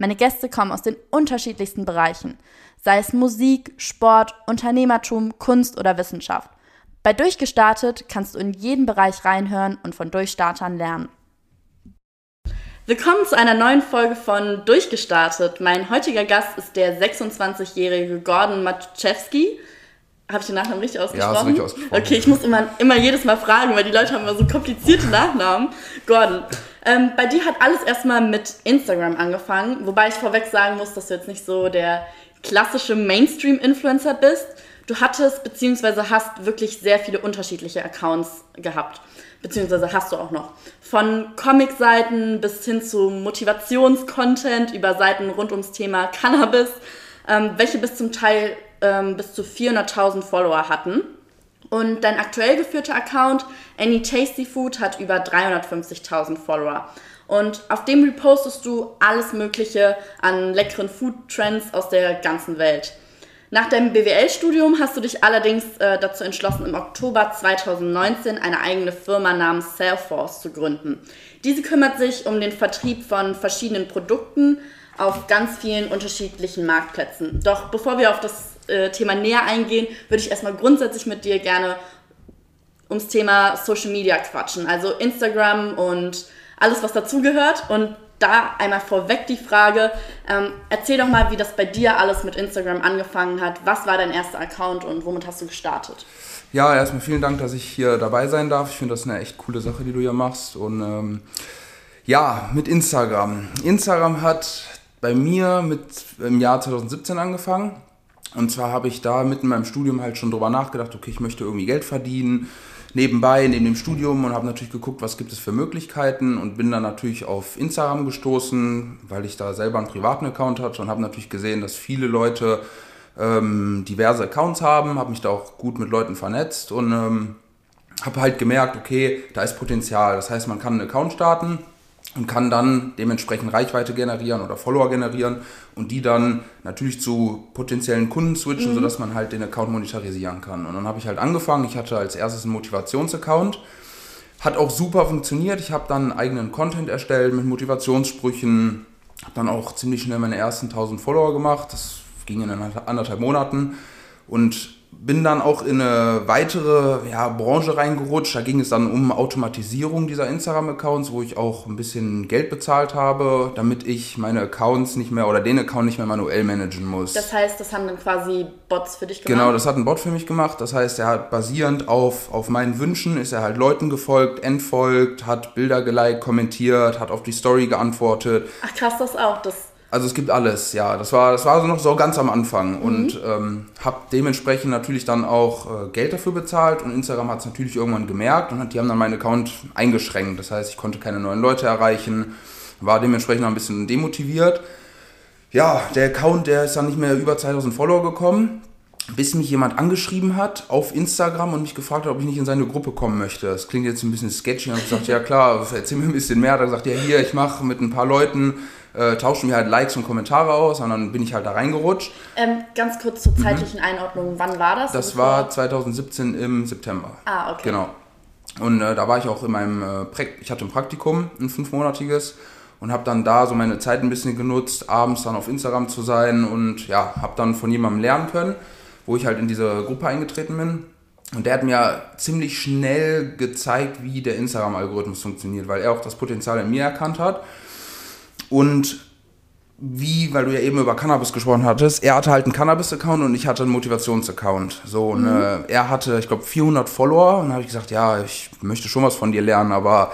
Meine Gäste kommen aus den unterschiedlichsten Bereichen, sei es Musik, Sport, Unternehmertum, Kunst oder Wissenschaft. Bei Durchgestartet kannst du in jeden Bereich reinhören und von Durchstartern lernen. Willkommen zu einer neuen Folge von Durchgestartet. Mein heutiger Gast ist der 26-jährige Gordon Matuszewski. Habe ich den Nachnamen richtig ausgesprochen? Ja, richtig ausgesprochen. Okay, ich muss immer, immer jedes Mal fragen, weil die Leute haben immer so komplizierte Nachnamen. Gordon, ähm, bei dir hat alles erstmal mit Instagram angefangen, wobei ich vorweg sagen muss, dass du jetzt nicht so der klassische Mainstream-Influencer bist. Du hattest bzw. hast wirklich sehr viele unterschiedliche Accounts gehabt, beziehungsweise hast du auch noch. Von Comic-Seiten bis hin zu Motivationscontent über Seiten rund ums Thema Cannabis, ähm, welche bis zum Teil ähm, bis zu 400.000 Follower hatten. Und dein aktuell geführter Account, Any Tasty Food, hat über 350.000 Follower. Und auf dem repostest du alles Mögliche an leckeren Food-Trends aus der ganzen Welt. Nach deinem BWL-Studium hast du dich allerdings äh, dazu entschlossen, im Oktober 2019 eine eigene Firma namens Salesforce zu gründen. Diese kümmert sich um den Vertrieb von verschiedenen Produkten auf ganz vielen unterschiedlichen Marktplätzen. Doch bevor wir auf das äh, Thema näher eingehen, würde ich erstmal grundsätzlich mit dir gerne ums Thema Social Media quatschen. Also Instagram und alles, was dazugehört. Und da einmal vorweg die Frage, ähm, erzähl doch mal, wie das bei dir alles mit Instagram angefangen hat. Was war dein erster Account und womit hast du gestartet? Ja, erstmal vielen Dank, dass ich hier dabei sein darf. Ich finde das eine echt coole Sache, die du hier machst. Und ähm, ja, mit Instagram. Instagram hat bei mir mit im Jahr 2017 angefangen. Und zwar habe ich da mitten in meinem Studium halt schon drüber nachgedacht, okay, ich möchte irgendwie Geld verdienen, nebenbei, neben dem Studium und habe natürlich geguckt, was gibt es für Möglichkeiten und bin dann natürlich auf Instagram gestoßen, weil ich da selber einen privaten Account hatte und habe natürlich gesehen, dass viele Leute ähm, diverse Accounts haben, habe mich da auch gut mit Leuten vernetzt und ähm, habe halt gemerkt, okay, da ist Potenzial. Das heißt, man kann einen Account starten und kann dann dementsprechend Reichweite generieren oder Follower generieren und die dann natürlich zu potenziellen Kunden switchen, mhm. sodass man halt den Account monetarisieren kann. Und dann habe ich halt angefangen, ich hatte als erstes einen Motivationsaccount, hat auch super funktioniert. Ich habe dann eigenen Content erstellt mit Motivationssprüchen, habe dann auch ziemlich schnell meine ersten 1000 Follower gemacht. Das ging in anderthalb Monaten und bin dann auch in eine weitere ja, Branche reingerutscht. Da ging es dann um Automatisierung dieser Instagram-Accounts, wo ich auch ein bisschen Geld bezahlt habe, damit ich meine Accounts nicht mehr oder den Account nicht mehr manuell managen muss. Das heißt, das haben dann quasi Bots für dich gemacht? Genau, das hat ein Bot für mich gemacht. Das heißt, er hat basierend auf, auf meinen Wünschen, ist er halt Leuten gefolgt, entfolgt, hat Bilder geliked, kommentiert, hat auf die Story geantwortet. Ach krass, das auch. Das also es gibt alles, ja. Das war, das war also noch so ganz am Anfang mhm. und ähm, habe dementsprechend natürlich dann auch äh, Geld dafür bezahlt und Instagram hat es natürlich irgendwann gemerkt und hat, die haben dann meinen Account eingeschränkt. Das heißt, ich konnte keine neuen Leute erreichen, war dementsprechend ein bisschen demotiviert. Ja, der Account, der ist dann nicht mehr über 2000 Follower gekommen, bis mich jemand angeschrieben hat auf Instagram und mich gefragt hat, ob ich nicht in seine Gruppe kommen möchte. Das klingt jetzt ein bisschen sketchy. Und ich gesagt, ja klar, erzähl mir ein bisschen mehr. Da gesagt, ja hier, ich mache mit ein paar Leuten äh, tauschen wir halt Likes und Kommentare aus und dann bin ich halt da reingerutscht. Ähm, ganz kurz zur mhm. zeitlichen mhm. Einordnung, wann war das? Das war 2017 im September. Ah, okay. Genau. Und äh, da war ich auch in meinem, äh, ich hatte ein Praktikum, ein fünfmonatiges und habe dann da so meine Zeit ein bisschen genutzt, abends dann auf Instagram zu sein und ja, habe dann von jemandem lernen können, wo ich halt in diese Gruppe eingetreten bin. Und der hat mir ziemlich schnell gezeigt, wie der Instagram-Algorithmus funktioniert, weil er auch das Potenzial in mir erkannt hat und wie, weil du ja eben über Cannabis gesprochen hattest, er hatte halt einen Cannabis-Account und ich hatte einen Motivations-Account. So, mhm. und, er hatte, ich glaube, 400 Follower und habe ich gesagt, ja, ich möchte schon was von dir lernen, aber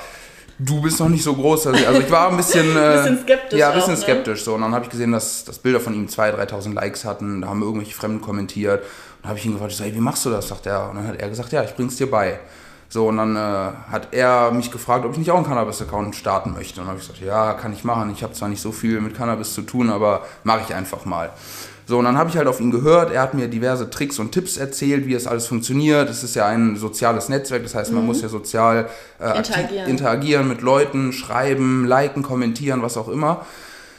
du bist noch nicht so groß. Also, also ich war ein bisschen, äh, bisschen skeptisch. Ja, ein bisschen auch, ne? skeptisch. So. Und dann habe ich gesehen, dass, dass Bilder von ihm 2.000, 3.000 Likes hatten. Da haben irgendwelche Fremden kommentiert. Und dann habe ich ihn gefragt, ich so, hey, wie machst du das? Sagt er. Und dann hat er gesagt, ja, ich bring's dir bei. So, und dann äh, hat er mich gefragt, ob ich nicht auch einen Cannabis-Account starten möchte. Und dann habe ich gesagt, ja, kann ich machen. Ich habe zwar nicht so viel mit Cannabis zu tun, aber mache ich einfach mal. So, und dann habe ich halt auf ihn gehört. Er hat mir diverse Tricks und Tipps erzählt, wie es alles funktioniert. Es ist ja ein soziales Netzwerk, das heißt, man mhm. muss ja sozial äh, interagieren. interagieren mit Leuten, schreiben, liken, kommentieren, was auch immer.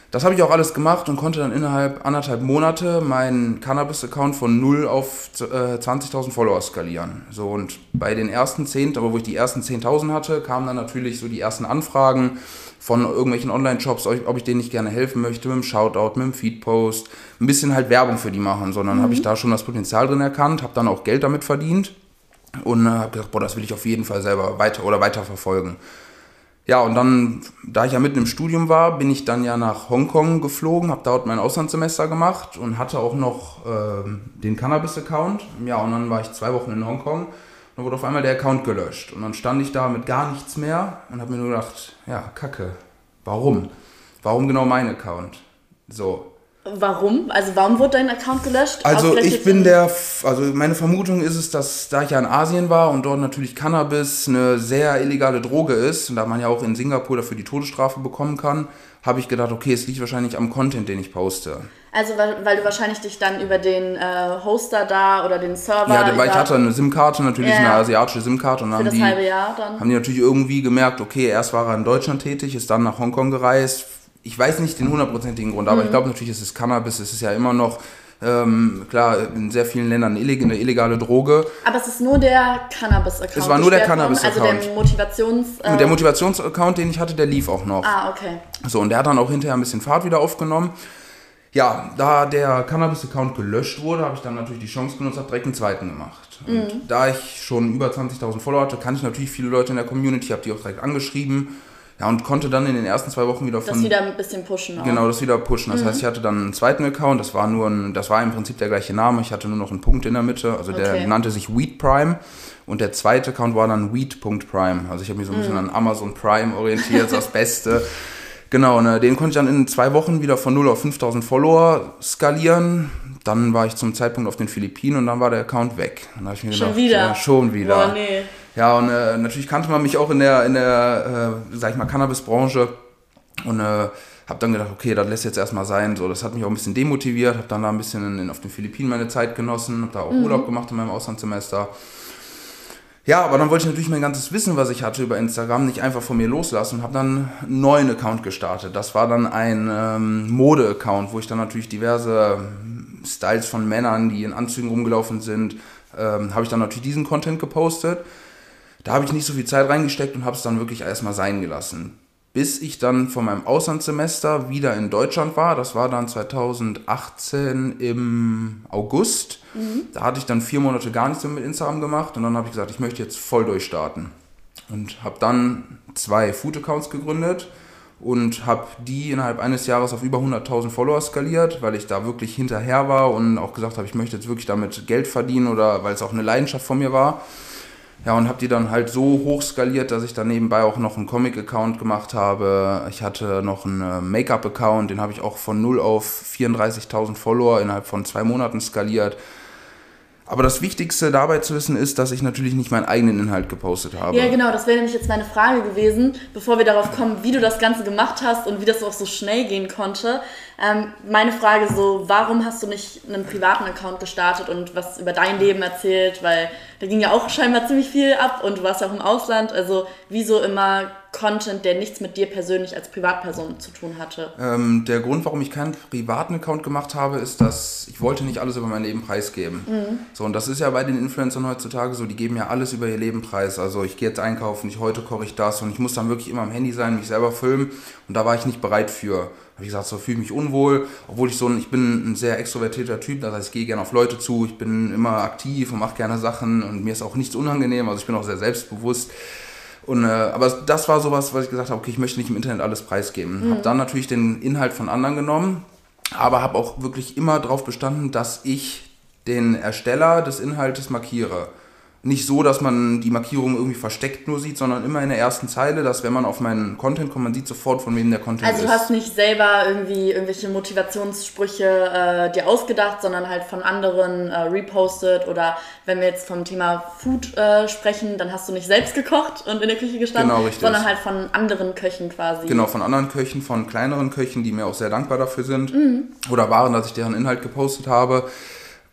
Das habe ich auch alles gemacht und konnte dann innerhalb anderthalb Monate meinen Cannabis-Account von 0 auf äh, 20.000 Follower skalieren. So, und bei den ersten 10, aber wo ich die ersten 10.000 hatte, kamen dann natürlich so die ersten Anfragen von irgendwelchen Online-Shops, ob ich denen nicht gerne helfen möchte, mit dem Shoutout, mit dem Feed-Post, ein bisschen halt Werbung für die machen, sondern mhm. habe ich da schon das Potenzial drin erkannt, habe dann auch Geld damit verdient und äh, habe gedacht, boah, das will ich auf jeden Fall selber weiter oder weiter verfolgen. Ja, und dann, da ich ja mitten im Studium war, bin ich dann ja nach Hongkong geflogen, habe dort mein Auslandssemester gemacht und hatte auch noch äh, den Cannabis-Account. Ja, und dann war ich zwei Wochen in Hongkong. Dann wurde auf einmal der Account gelöscht. Und dann stand ich da mit gar nichts mehr und habe mir nur gedacht, ja, kacke, warum? Warum genau mein Account? So, Warum? Also warum wurde dein Account gelöscht? Also ich bin der, also meine Vermutung ist es, dass da ich ja in Asien war und dort natürlich Cannabis eine sehr illegale Droge ist und da man ja auch in Singapur dafür die Todesstrafe bekommen kann, habe ich gedacht, okay, es liegt wahrscheinlich am Content, den ich poste. Also weil, weil du wahrscheinlich dich dann über den äh, Hoster da oder den Server... Ja, weil ich hatte eine SIM-Karte, natürlich ja, eine asiatische SIM-Karte und dann haben die, haben die natürlich irgendwie gemerkt, okay, erst war er in Deutschland tätig, ist dann nach Hongkong gereist, ich weiß nicht den hundertprozentigen Grund, aber mhm. ich glaube natürlich, es ist Cannabis, es ist ja immer noch, ähm, klar, in sehr vielen Ländern eine illegale Droge. Aber es ist nur der Cannabis-Account. Es war nur der Cannabis-Account. Also der Motivations... Äh der Motivations-Account, den ich hatte, der lief auch noch. Ah, okay. So, und der hat dann auch hinterher ein bisschen Fahrt wieder aufgenommen. Ja, da der Cannabis-Account gelöscht wurde, habe ich dann natürlich die Chance genutzt, habe direkt einen zweiten gemacht. Und mhm. da ich schon über 20.000 Follower hatte, kannte ich natürlich viele Leute in der Community, habe die auch direkt angeschrieben ja, und konnte dann in den ersten zwei Wochen wieder von. Das wieder ein bisschen pushen. Auch. Genau, das wieder pushen. Das mhm. heißt, ich hatte dann einen zweiten Account, das war nur ein, das war im Prinzip der gleiche Name, ich hatte nur noch einen Punkt in der Mitte. Also der okay. nannte sich Weed Prime. Und der zweite Account war dann Weed.prime. Also ich habe mich so ein bisschen mhm. an Amazon Prime orientiert, das Beste. Genau, ne, den konnte ich dann in zwei Wochen wieder von 0 auf 5000 Follower skalieren. Dann war ich zum Zeitpunkt auf den Philippinen und dann war der Account weg. Dann ich mir schon gedacht, wieder? Ja, schon wieder. Boah, nee. Ja, und äh, natürlich kannte man mich auch in der, in der äh, sag ich mal, Cannabis-Branche und äh, habe dann gedacht, okay, das lässt jetzt erstmal sein. So, das hat mich auch ein bisschen demotiviert, habe dann da ein bisschen in, in, auf den Philippinen meine Zeit genossen, habe da auch mhm. Urlaub gemacht in meinem Auslandssemester. Ja, aber dann wollte ich natürlich mein ganzes Wissen, was ich hatte über Instagram, nicht einfach von mir loslassen und habe dann einen neuen Account gestartet. Das war dann ein ähm, Mode-Account, wo ich dann natürlich diverse ähm, Styles von Männern, die in Anzügen rumgelaufen sind, ähm, habe ich dann natürlich diesen Content gepostet da habe ich nicht so viel Zeit reingesteckt und habe es dann wirklich erstmal sein gelassen. Bis ich dann von meinem Auslandssemester wieder in Deutschland war. Das war dann 2018 im August. Mhm. Da hatte ich dann vier Monate gar nichts mehr mit Instagram gemacht und dann habe ich gesagt, ich möchte jetzt voll durchstarten. Und habe dann zwei Food-Accounts gegründet und habe die innerhalb eines Jahres auf über 100.000 Follower skaliert, weil ich da wirklich hinterher war und auch gesagt habe, ich möchte jetzt wirklich damit Geld verdienen oder weil es auch eine Leidenschaft von mir war. Ja, und habe die dann halt so hoch skaliert, dass ich dann nebenbei auch noch einen Comic-Account gemacht habe. Ich hatte noch einen äh, Make-up-Account, den habe ich auch von 0 auf 34.000 Follower innerhalb von zwei Monaten skaliert. Aber das Wichtigste dabei zu wissen ist, dass ich natürlich nicht meinen eigenen Inhalt gepostet habe. Ja, genau, das wäre nämlich jetzt meine Frage gewesen, bevor wir darauf kommen, wie du das Ganze gemacht hast und wie das auch so schnell gehen konnte. Ähm, meine Frage so, warum hast du nicht einen privaten Account gestartet und was über dein Leben erzählt? Weil da ging ja auch scheinbar ziemlich viel ab und du warst ja auch im Ausland. Also wieso immer Content, der nichts mit dir persönlich als Privatperson zu tun hatte? Ähm, der Grund, warum ich keinen privaten Account gemacht habe, ist, dass ich wollte nicht alles über mein Leben preisgeben. Mhm. So, und das ist ja bei den Influencern heutzutage so, die geben ja alles über ihr Leben preis. Also ich gehe jetzt einkaufen, ich heute koche ich das und ich muss dann wirklich immer am Handy sein, mich selber filmen. Und da war ich nicht bereit für. Habe ich gesagt, so fühle ich mich unwohl, obwohl ich so ein, ich bin ein sehr extrovertierter Typ, das heißt, ich gehe gerne auf Leute zu, ich bin immer aktiv und mache gerne Sachen und mir ist auch nichts unangenehm, also ich bin auch sehr selbstbewusst. Und, äh, aber das war sowas, was ich gesagt habe, okay, ich möchte nicht im Internet alles preisgeben. Mhm. Habe dann natürlich den Inhalt von anderen genommen, aber habe auch wirklich immer darauf bestanden, dass ich den Ersteller des Inhaltes markiere. Nicht so, dass man die Markierung irgendwie versteckt nur sieht, sondern immer in der ersten Zeile, dass wenn man auf meinen Content kommt, man sieht sofort, von wem der Content also ist. Also du hast nicht selber irgendwie irgendwelche Motivationssprüche äh, dir ausgedacht, sondern halt von anderen äh, repostet oder wenn wir jetzt vom Thema Food äh, sprechen, dann hast du nicht selbst gekocht und in der Küche gestanden, genau, sondern halt von anderen Köchen quasi. Genau, von anderen Köchen, von kleineren Köchen, die mir auch sehr dankbar dafür sind mhm. oder waren, dass ich deren Inhalt gepostet habe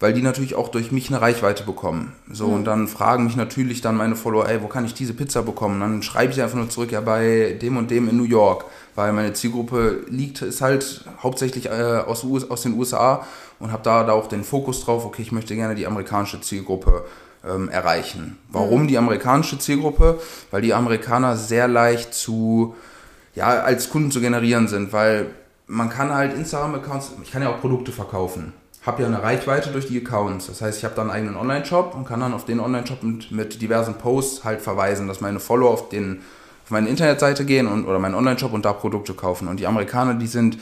weil die natürlich auch durch mich eine Reichweite bekommen. So, mhm. und dann fragen mich natürlich dann meine Follower, ey, wo kann ich diese Pizza bekommen? Und dann schreibe ich einfach nur zurück, ja, bei dem und dem in New York, weil meine Zielgruppe liegt, ist halt hauptsächlich äh, aus, aus den USA und habe da, da auch den Fokus drauf, okay, ich möchte gerne die amerikanische Zielgruppe ähm, erreichen. Warum mhm. die amerikanische Zielgruppe? Weil die Amerikaner sehr leicht zu, ja, als Kunden zu generieren sind, weil man kann halt Instagram-Accounts, ich kann ja auch Produkte verkaufen habe ja eine Reichweite durch die Accounts. Das heißt, ich habe dann einen eigenen Online-Shop und kann dann auf den Online-Shop mit, mit diversen Posts halt verweisen, dass meine Follower auf, den, auf meine Internetseite gehen und, oder meinen Online-Shop und da Produkte kaufen. Und die Amerikaner, die sind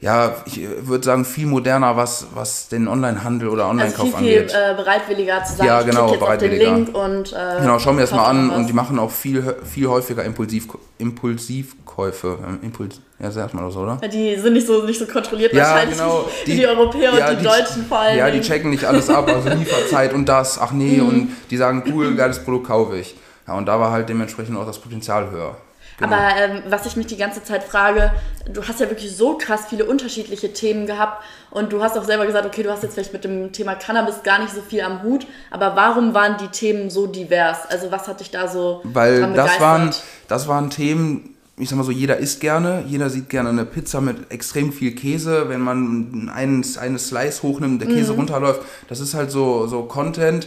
ja, ich würde sagen, viel moderner, was, was den Online-Handel oder Online-Kauf also viel, angeht. Viel äh, bereitwilliger zu sagen, ja, genau, ich bereitwilliger. Link und äh, Genau, schau mir das mal an und die machen auch viel, viel häufiger Impulsiv, Impulsivkäufe. Ähm, Impuls, ja, sagt man das, oder? Ja, die sind nicht so, nicht so kontrolliert ja, wahrscheinlich genau, die, wie die Europäer ja, und die, die, Deutschen vor allem. Ja, die checken nicht alles ab, also Lieferzeit und das, ach nee, mhm. und die sagen, cool, geiles Produkt kaufe ich. Ja, und da war halt dementsprechend auch das Potenzial höher. Genau. Aber ähm, was ich mich die ganze Zeit frage, du hast ja wirklich so krass viele unterschiedliche Themen gehabt und du hast auch selber gesagt, okay, du hast jetzt vielleicht mit dem Thema Cannabis gar nicht so viel am Hut, aber warum waren die Themen so divers? Also was hat dich da so Weil das waren, das waren Themen, ich sag mal so, jeder isst gerne, jeder sieht gerne eine Pizza mit extrem viel Käse, wenn man einen, eine Slice hochnimmt, der Käse mhm. runterläuft, das ist halt so, so Content,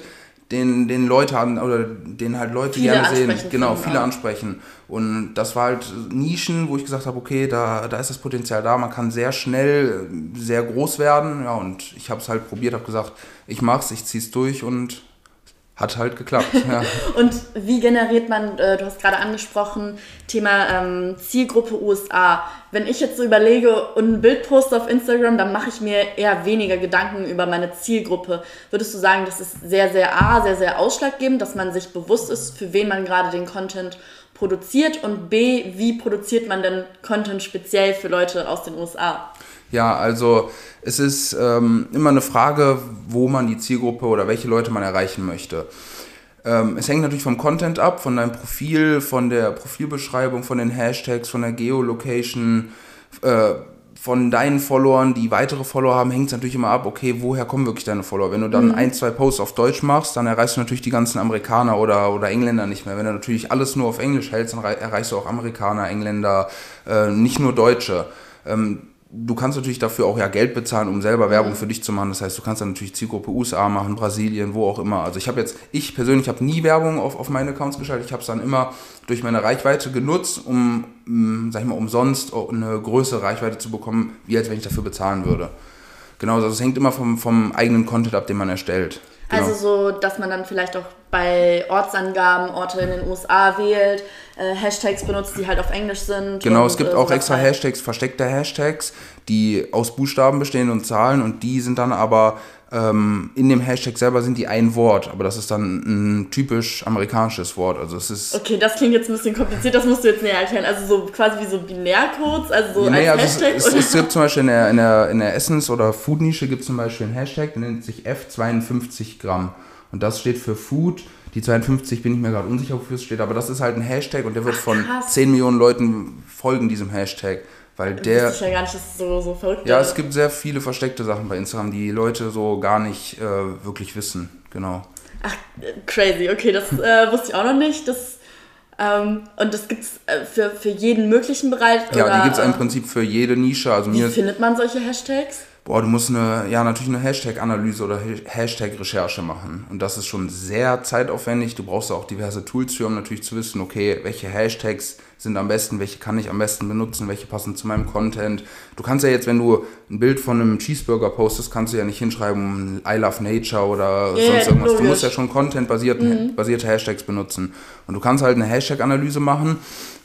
den, den Leute haben, oder den halt Leute viele gerne sehen. Genau, viele auch. ansprechen. Und das war halt Nischen, wo ich gesagt habe, okay, da, da ist das Potenzial da, man kann sehr schnell sehr groß werden. Ja, und ich habe es halt probiert, habe gesagt, ich mach's, ich zieh's durch und hat halt geklappt. Ja. und wie generiert man, äh, du hast gerade angesprochen, Thema ähm, Zielgruppe USA. Wenn ich jetzt so überlege und ein Bild poste auf Instagram, dann mache ich mir eher weniger Gedanken über meine Zielgruppe. Würdest du sagen, das ist sehr, sehr A, sehr, sehr ausschlaggebend, dass man sich bewusst ist, für wen man gerade den Content produziert und B, wie produziert man denn Content speziell für Leute aus den USA? Ja, also es ist ähm, immer eine Frage, wo man die Zielgruppe oder welche Leute man erreichen möchte. Ähm, es hängt natürlich vom Content ab, von deinem Profil, von der Profilbeschreibung, von den Hashtags, von der Geolocation, äh, von deinen Followern, die weitere Follower haben, hängt es natürlich immer ab, okay, woher kommen wirklich deine Follower? Wenn du dann mhm. ein, zwei Posts auf Deutsch machst, dann erreichst du natürlich die ganzen Amerikaner oder, oder Engländer nicht mehr. Wenn du natürlich alles nur auf Englisch hältst, dann erreichst du auch Amerikaner, Engländer, äh, nicht nur Deutsche. Ähm, du kannst natürlich dafür auch ja Geld bezahlen, um selber Werbung für dich zu machen. Das heißt, du kannst dann natürlich Zielgruppe USA machen, Brasilien, wo auch immer. Also ich habe jetzt, ich persönlich habe nie Werbung auf, auf meine Accounts geschaltet. Ich habe es dann immer durch meine Reichweite genutzt, um, mm, sag ich mal, umsonst eine größere Reichweite zu bekommen, wie als wenn ich dafür bezahlen würde. Genau, also es hängt immer vom, vom eigenen Content ab, den man erstellt. Genau. Also so, dass man dann vielleicht auch bei Ortsangaben Orte in den USA wählt, äh, Hashtags benutzt, die halt auf Englisch sind. Genau, und, es gibt äh, auch extra halt. Hashtags, versteckte Hashtags, die aus Buchstaben bestehen und Zahlen und die sind dann aber ähm, in dem Hashtag selber sind die ein Wort, aber das ist dann ein typisch amerikanisches Wort. Also es ist. Okay, das klingt jetzt ein bisschen kompliziert, das musst du jetzt näher erklären. Also so quasi wie so Binärcodes, also so ja, nee, als also Hashtag. Es, es, es, gibt zum Beispiel in der, in der, in der Essens- oder Food-Nische gibt es zum Beispiel einen Hashtag, der nennt sich F52 Gramm. Und das steht für Food. Die 52 bin ich mir gerade unsicher, wofür es steht, aber das ist halt ein Hashtag und der wird Ach, von 10 Millionen Leuten folgen diesem Hashtag. Weil der. Ja gar nicht, dass so, so verrückt Ja, es gibt sehr viele versteckte Sachen bei Instagram, die Leute so gar nicht äh, wirklich wissen. Genau. Ach, crazy. Okay, das äh, wusste ich auch noch nicht. Das, ähm, und das gibt es äh, für, für jeden möglichen Bereich? Ja, oder, die gibt es im Prinzip für jede Nische. Also wie findet man solche Hashtags? Boah, du musst eine, ja, natürlich eine Hashtag-Analyse oder Hashtag-Recherche machen. Und das ist schon sehr zeitaufwendig. Du brauchst auch diverse Tools für, um natürlich zu wissen, okay, welche Hashtags sind am besten, welche kann ich am besten benutzen, welche passen zu meinem Content. Du kannst ja jetzt, wenn du ein Bild von einem Cheeseburger postest, kannst du ja nicht hinschreiben, I love nature oder yeah, sonst irgendwas. Du musst ja schon Content-basierte mhm. Hashtags benutzen. Und du kannst halt eine Hashtag-Analyse machen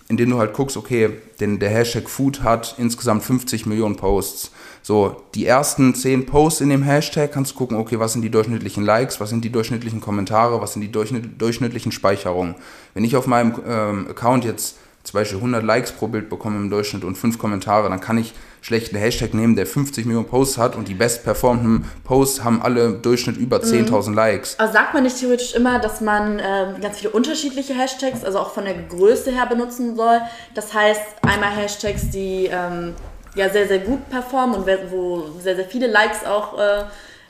indem du halt guckst, okay, denn der Hashtag Food hat insgesamt 50 Millionen Posts. So, die ersten 10 Posts in dem Hashtag kannst du gucken, okay, was sind die durchschnittlichen Likes, was sind die durchschnittlichen Kommentare, was sind die durchschnittlichen Speicherungen. Wenn ich auf meinem ähm, Account jetzt zum Beispiel 100 Likes pro Bild bekomme im Durchschnitt und 5 Kommentare, dann kann ich schlecht einen Hashtag nehmen, der 50 Millionen Posts hat und die bestperformenden Posts haben alle im Durchschnitt über 10.000 mhm. Likes. Aber sagt man nicht theoretisch immer, dass man äh, ganz viele unterschiedliche Hashtags, also auch von der Größe her benutzen soll? Das heißt, einmal Hashtags, die ähm, ja sehr, sehr gut performen und wo sehr, sehr viele Likes auch äh,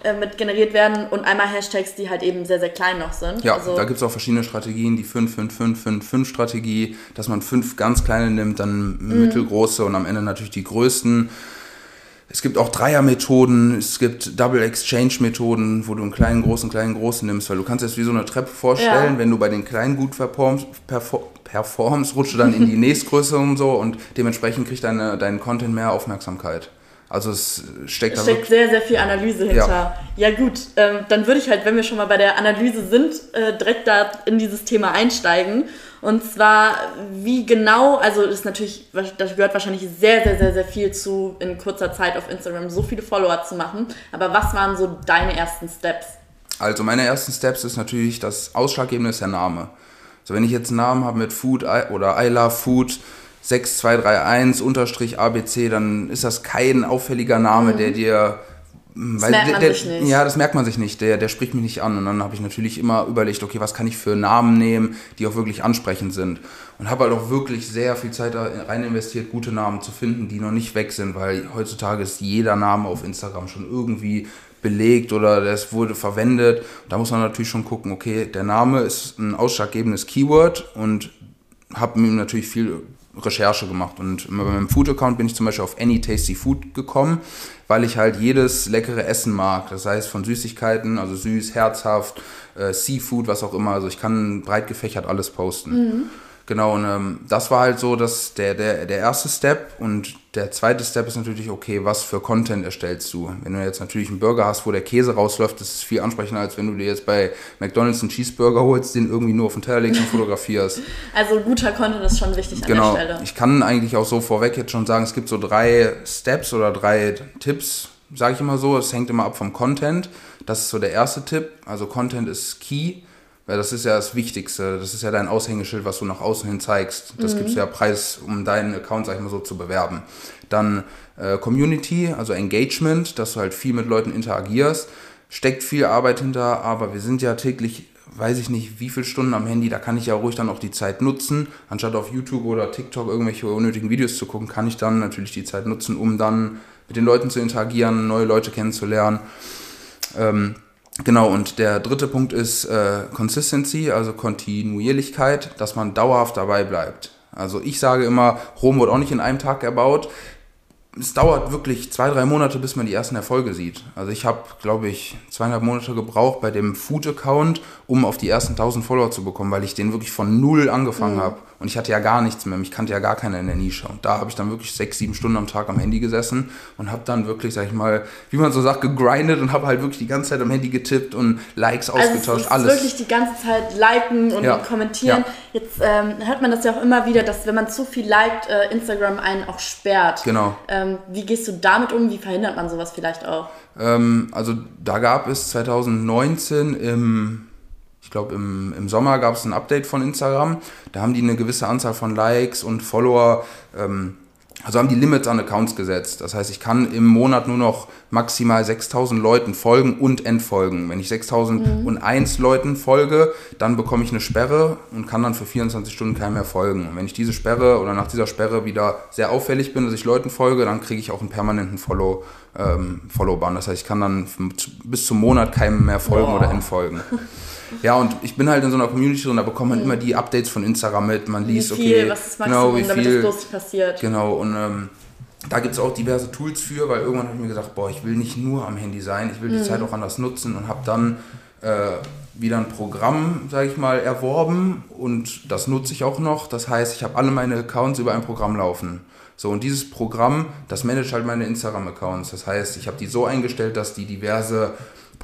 äh, mit generiert werden und einmal Hashtags, die halt eben sehr, sehr klein noch sind. Ja, also da gibt es auch verschiedene Strategien, die 5-5-5-5-5-Strategie, dass man fünf ganz kleine nimmt, dann mhm. mittelgroße und am Ende natürlich die größten. Es gibt auch Dreier-Methoden, es gibt Double-Exchange-Methoden, wo du einen kleinen, großen, kleinen, großen nimmst, weil du kannst es wie so eine Treppe vorstellen, ja. wenn du bei den kleinen gut performst, performst rutsche dann in die nächstgröße und so und dementsprechend kriegt deine, dein Content mehr Aufmerksamkeit. Also es steckt, es steckt sehr, sehr viel Analyse hinter. Ja, ja gut, ähm, dann würde ich halt, wenn wir schon mal bei der Analyse sind, äh, direkt da in dieses Thema einsteigen. Und zwar, wie genau, also das ist natürlich, da gehört wahrscheinlich sehr, sehr, sehr, sehr viel zu, in kurzer Zeit auf Instagram so viele Follower zu machen. Aber was waren so deine ersten Steps? Also meine ersten Steps ist natürlich, das Ausschlaggebende ist der Name. Also wenn ich jetzt einen Namen habe mit Food oder I Love Food, 6231 unterstrich ABC, dann ist das kein auffälliger Name, mhm. der dir das merkt man der, sich nicht. Ja, das merkt man sich nicht. Der, der spricht mich nicht an. Und dann habe ich natürlich immer überlegt, okay, was kann ich für Namen nehmen, die auch wirklich ansprechend sind. Und habe halt auch wirklich sehr viel Zeit rein investiert, gute Namen zu finden, die noch nicht weg sind, weil heutzutage ist jeder Name auf Instagram schon irgendwie belegt oder es wurde verwendet. Da muss man natürlich schon gucken, okay, der Name ist ein ausschlaggebendes Keyword und habe mir natürlich viel Recherche gemacht. Und bei meinem Food-Account bin ich zum Beispiel auf Any Tasty Food gekommen, weil ich halt jedes leckere Essen mag. Das heißt von Süßigkeiten, also süß, herzhaft, äh, Seafood, was auch immer. Also ich kann breit gefächert alles posten. Mhm. Genau, und ähm, das war halt so dass der, der, der erste Step. Und der zweite Step ist natürlich, okay, was für Content erstellst du? Wenn du jetzt natürlich einen Burger hast, wo der Käse rausläuft, das ist viel ansprechender, als wenn du dir jetzt bei McDonalds einen Cheeseburger holst, den irgendwie nur auf den Teller legst und fotografierst. Also guter Content ist schon wichtig genau. an der Stelle. Ich kann eigentlich auch so vorweg jetzt schon sagen, es gibt so drei Steps oder drei Tipps, sage ich immer so. Es hängt immer ab vom Content. Das ist so der erste Tipp. Also Content ist key weil das ist ja das Wichtigste. Das ist ja dein Aushängeschild, was du nach außen hin zeigst. Das mhm. gibst du ja preis, um deinen Account, sag ich mal so, zu bewerben. Dann äh, Community, also Engagement, dass du halt viel mit Leuten interagierst. Steckt viel Arbeit hinter, aber wir sind ja täglich, weiß ich nicht, wie viele Stunden am Handy. Da kann ich ja ruhig dann auch die Zeit nutzen. Anstatt auf YouTube oder TikTok irgendwelche unnötigen Videos zu gucken, kann ich dann natürlich die Zeit nutzen, um dann mit den Leuten zu interagieren, neue Leute kennenzulernen. Ähm, Genau, und der dritte Punkt ist äh, Consistency, also Kontinuierlichkeit, dass man dauerhaft dabei bleibt. Also ich sage immer, Rom wird auch nicht in einem Tag erbaut es dauert wirklich zwei, drei Monate, bis man die ersten Erfolge sieht. Also ich habe, glaube ich, zweieinhalb Monate gebraucht bei dem Food-Account, um auf die ersten 1000 Follower zu bekommen, weil ich den wirklich von null angefangen mhm. habe. Und ich hatte ja gar nichts mehr, mich kannte ja gar keiner in der Nische. Und da habe ich dann wirklich sechs, sieben Stunden am Tag am Handy gesessen und habe dann wirklich, sag ich mal, wie man so sagt, gegrindet und habe halt wirklich die ganze Zeit am Handy getippt und Likes also ausgetauscht, alles. wirklich die ganze Zeit liken und ja. kommentieren. Ja. Jetzt ähm, hört man das ja auch immer wieder, dass wenn man zu viel liked, äh, Instagram einen auch sperrt. Genau. Ähm, wie gehst du damit um? Wie verhindert man sowas vielleicht auch? Ähm, also da gab es 2019 im ich glaube, im, im Sommer gab es ein Update von Instagram. Da haben die eine gewisse Anzahl von Likes und Follower, ähm, also haben die Limits an Accounts gesetzt. Das heißt, ich kann im Monat nur noch maximal 6000 Leuten folgen und entfolgen. Wenn ich 6001 mhm. Leuten folge, dann bekomme ich eine Sperre und kann dann für 24 Stunden keinem mehr folgen. Und wenn ich diese Sperre oder nach dieser Sperre wieder sehr auffällig bin, dass ich Leuten folge, dann kriege ich auch einen permanenten Follow, ähm, Follow-Ban. Das heißt, ich kann dann bis zum Monat keinem mehr folgen oh. oder entfolgen. Ja, und ich bin halt in so einer Community drin, da bekommt man mhm. immer die Updates von Instagram mit. Man liest, wie viel, okay, was ist Maximum, genau, wie viel, damit bloß nicht passiert. Genau, und ähm, da gibt es auch diverse Tools für, weil irgendwann habe ich mir gesagt, boah, ich will nicht nur am Handy sein, ich will die mhm. Zeit auch anders nutzen und habe dann äh, wieder ein Programm, sage ich mal, erworben und das nutze ich auch noch. Das heißt, ich habe alle meine Accounts über ein Programm laufen. So, und dieses Programm, das managt halt meine Instagram-Accounts. Das heißt, ich habe die so eingestellt, dass die diverse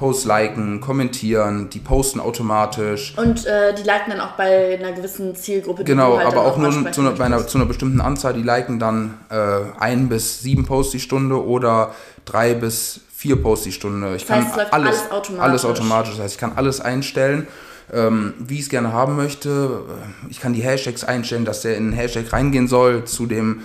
Posts liken, kommentieren, die posten automatisch. Und äh, die liken dann auch bei einer gewissen Zielgruppe. Genau, halt aber auch, nur zu einer, einer, zu einer bestimmten Anzahl. Die liken dann äh, ein bis sieben Posts die Stunde oder drei bis vier Posts die Stunde. Ich das heißt, kann alles, alles, automatisch. alles automatisch. Das heißt, ich kann alles einstellen, ähm, wie ich es gerne haben möchte. Ich kann die Hashtags einstellen, dass der in den Hashtag reingehen soll zu dem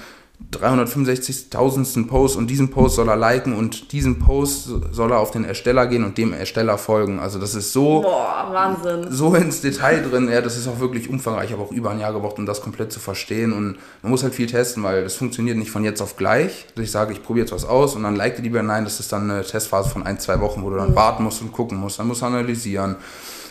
365.000. Post und diesen Post soll er liken und diesen Post soll er auf den Ersteller gehen und dem Ersteller folgen. Also das ist so Boah, Wahnsinn. so ins Detail drin. Ja, das ist auch wirklich umfangreich. Ich habe auch über ein Jahr gebraucht, um das komplett zu verstehen und man muss halt viel testen, weil das funktioniert nicht von jetzt auf gleich. Dass ich sage, ich probiere jetzt was aus und dann like lieber nein, das ist dann eine Testphase von ein, zwei Wochen, wo du dann mhm. warten musst und gucken musst. Dann musst du analysieren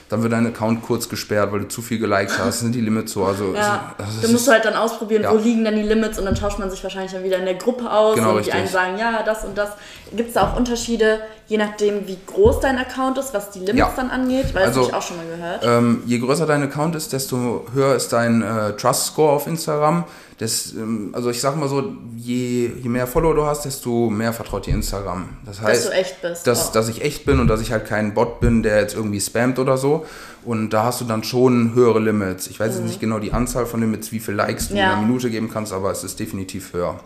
dann wird dein Account kurz gesperrt, weil du zu viel geliked hast, sind die Limits so. Also, ja. also, du musst halt dann ausprobieren, ja. wo liegen dann die Limits und dann tauscht man sich wahrscheinlich dann wieder in der Gruppe aus genau, und richtig. die einen sagen, ja, das und das. Gibt es da auch Unterschiede, je nachdem, wie groß dein Account ist, was die Limits ja. dann angeht? Weil also, das habe ich auch schon mal gehört. Ähm, je größer dein Account ist, desto höher ist dein äh, Trust Score auf Instagram. Das, ähm, also ich sag mal so, je, je mehr Follower du hast, desto mehr vertraut dir Instagram. Das heißt, dass du echt bist. Dass, dass ich echt bin und dass ich halt kein Bot bin, der jetzt irgendwie spammt oder so. Und da hast du dann schon höhere Limits. Ich weiß mhm. jetzt nicht genau die Anzahl von Limits, wie viel Likes du ja. in einer Minute geben kannst, aber es ist definitiv höher.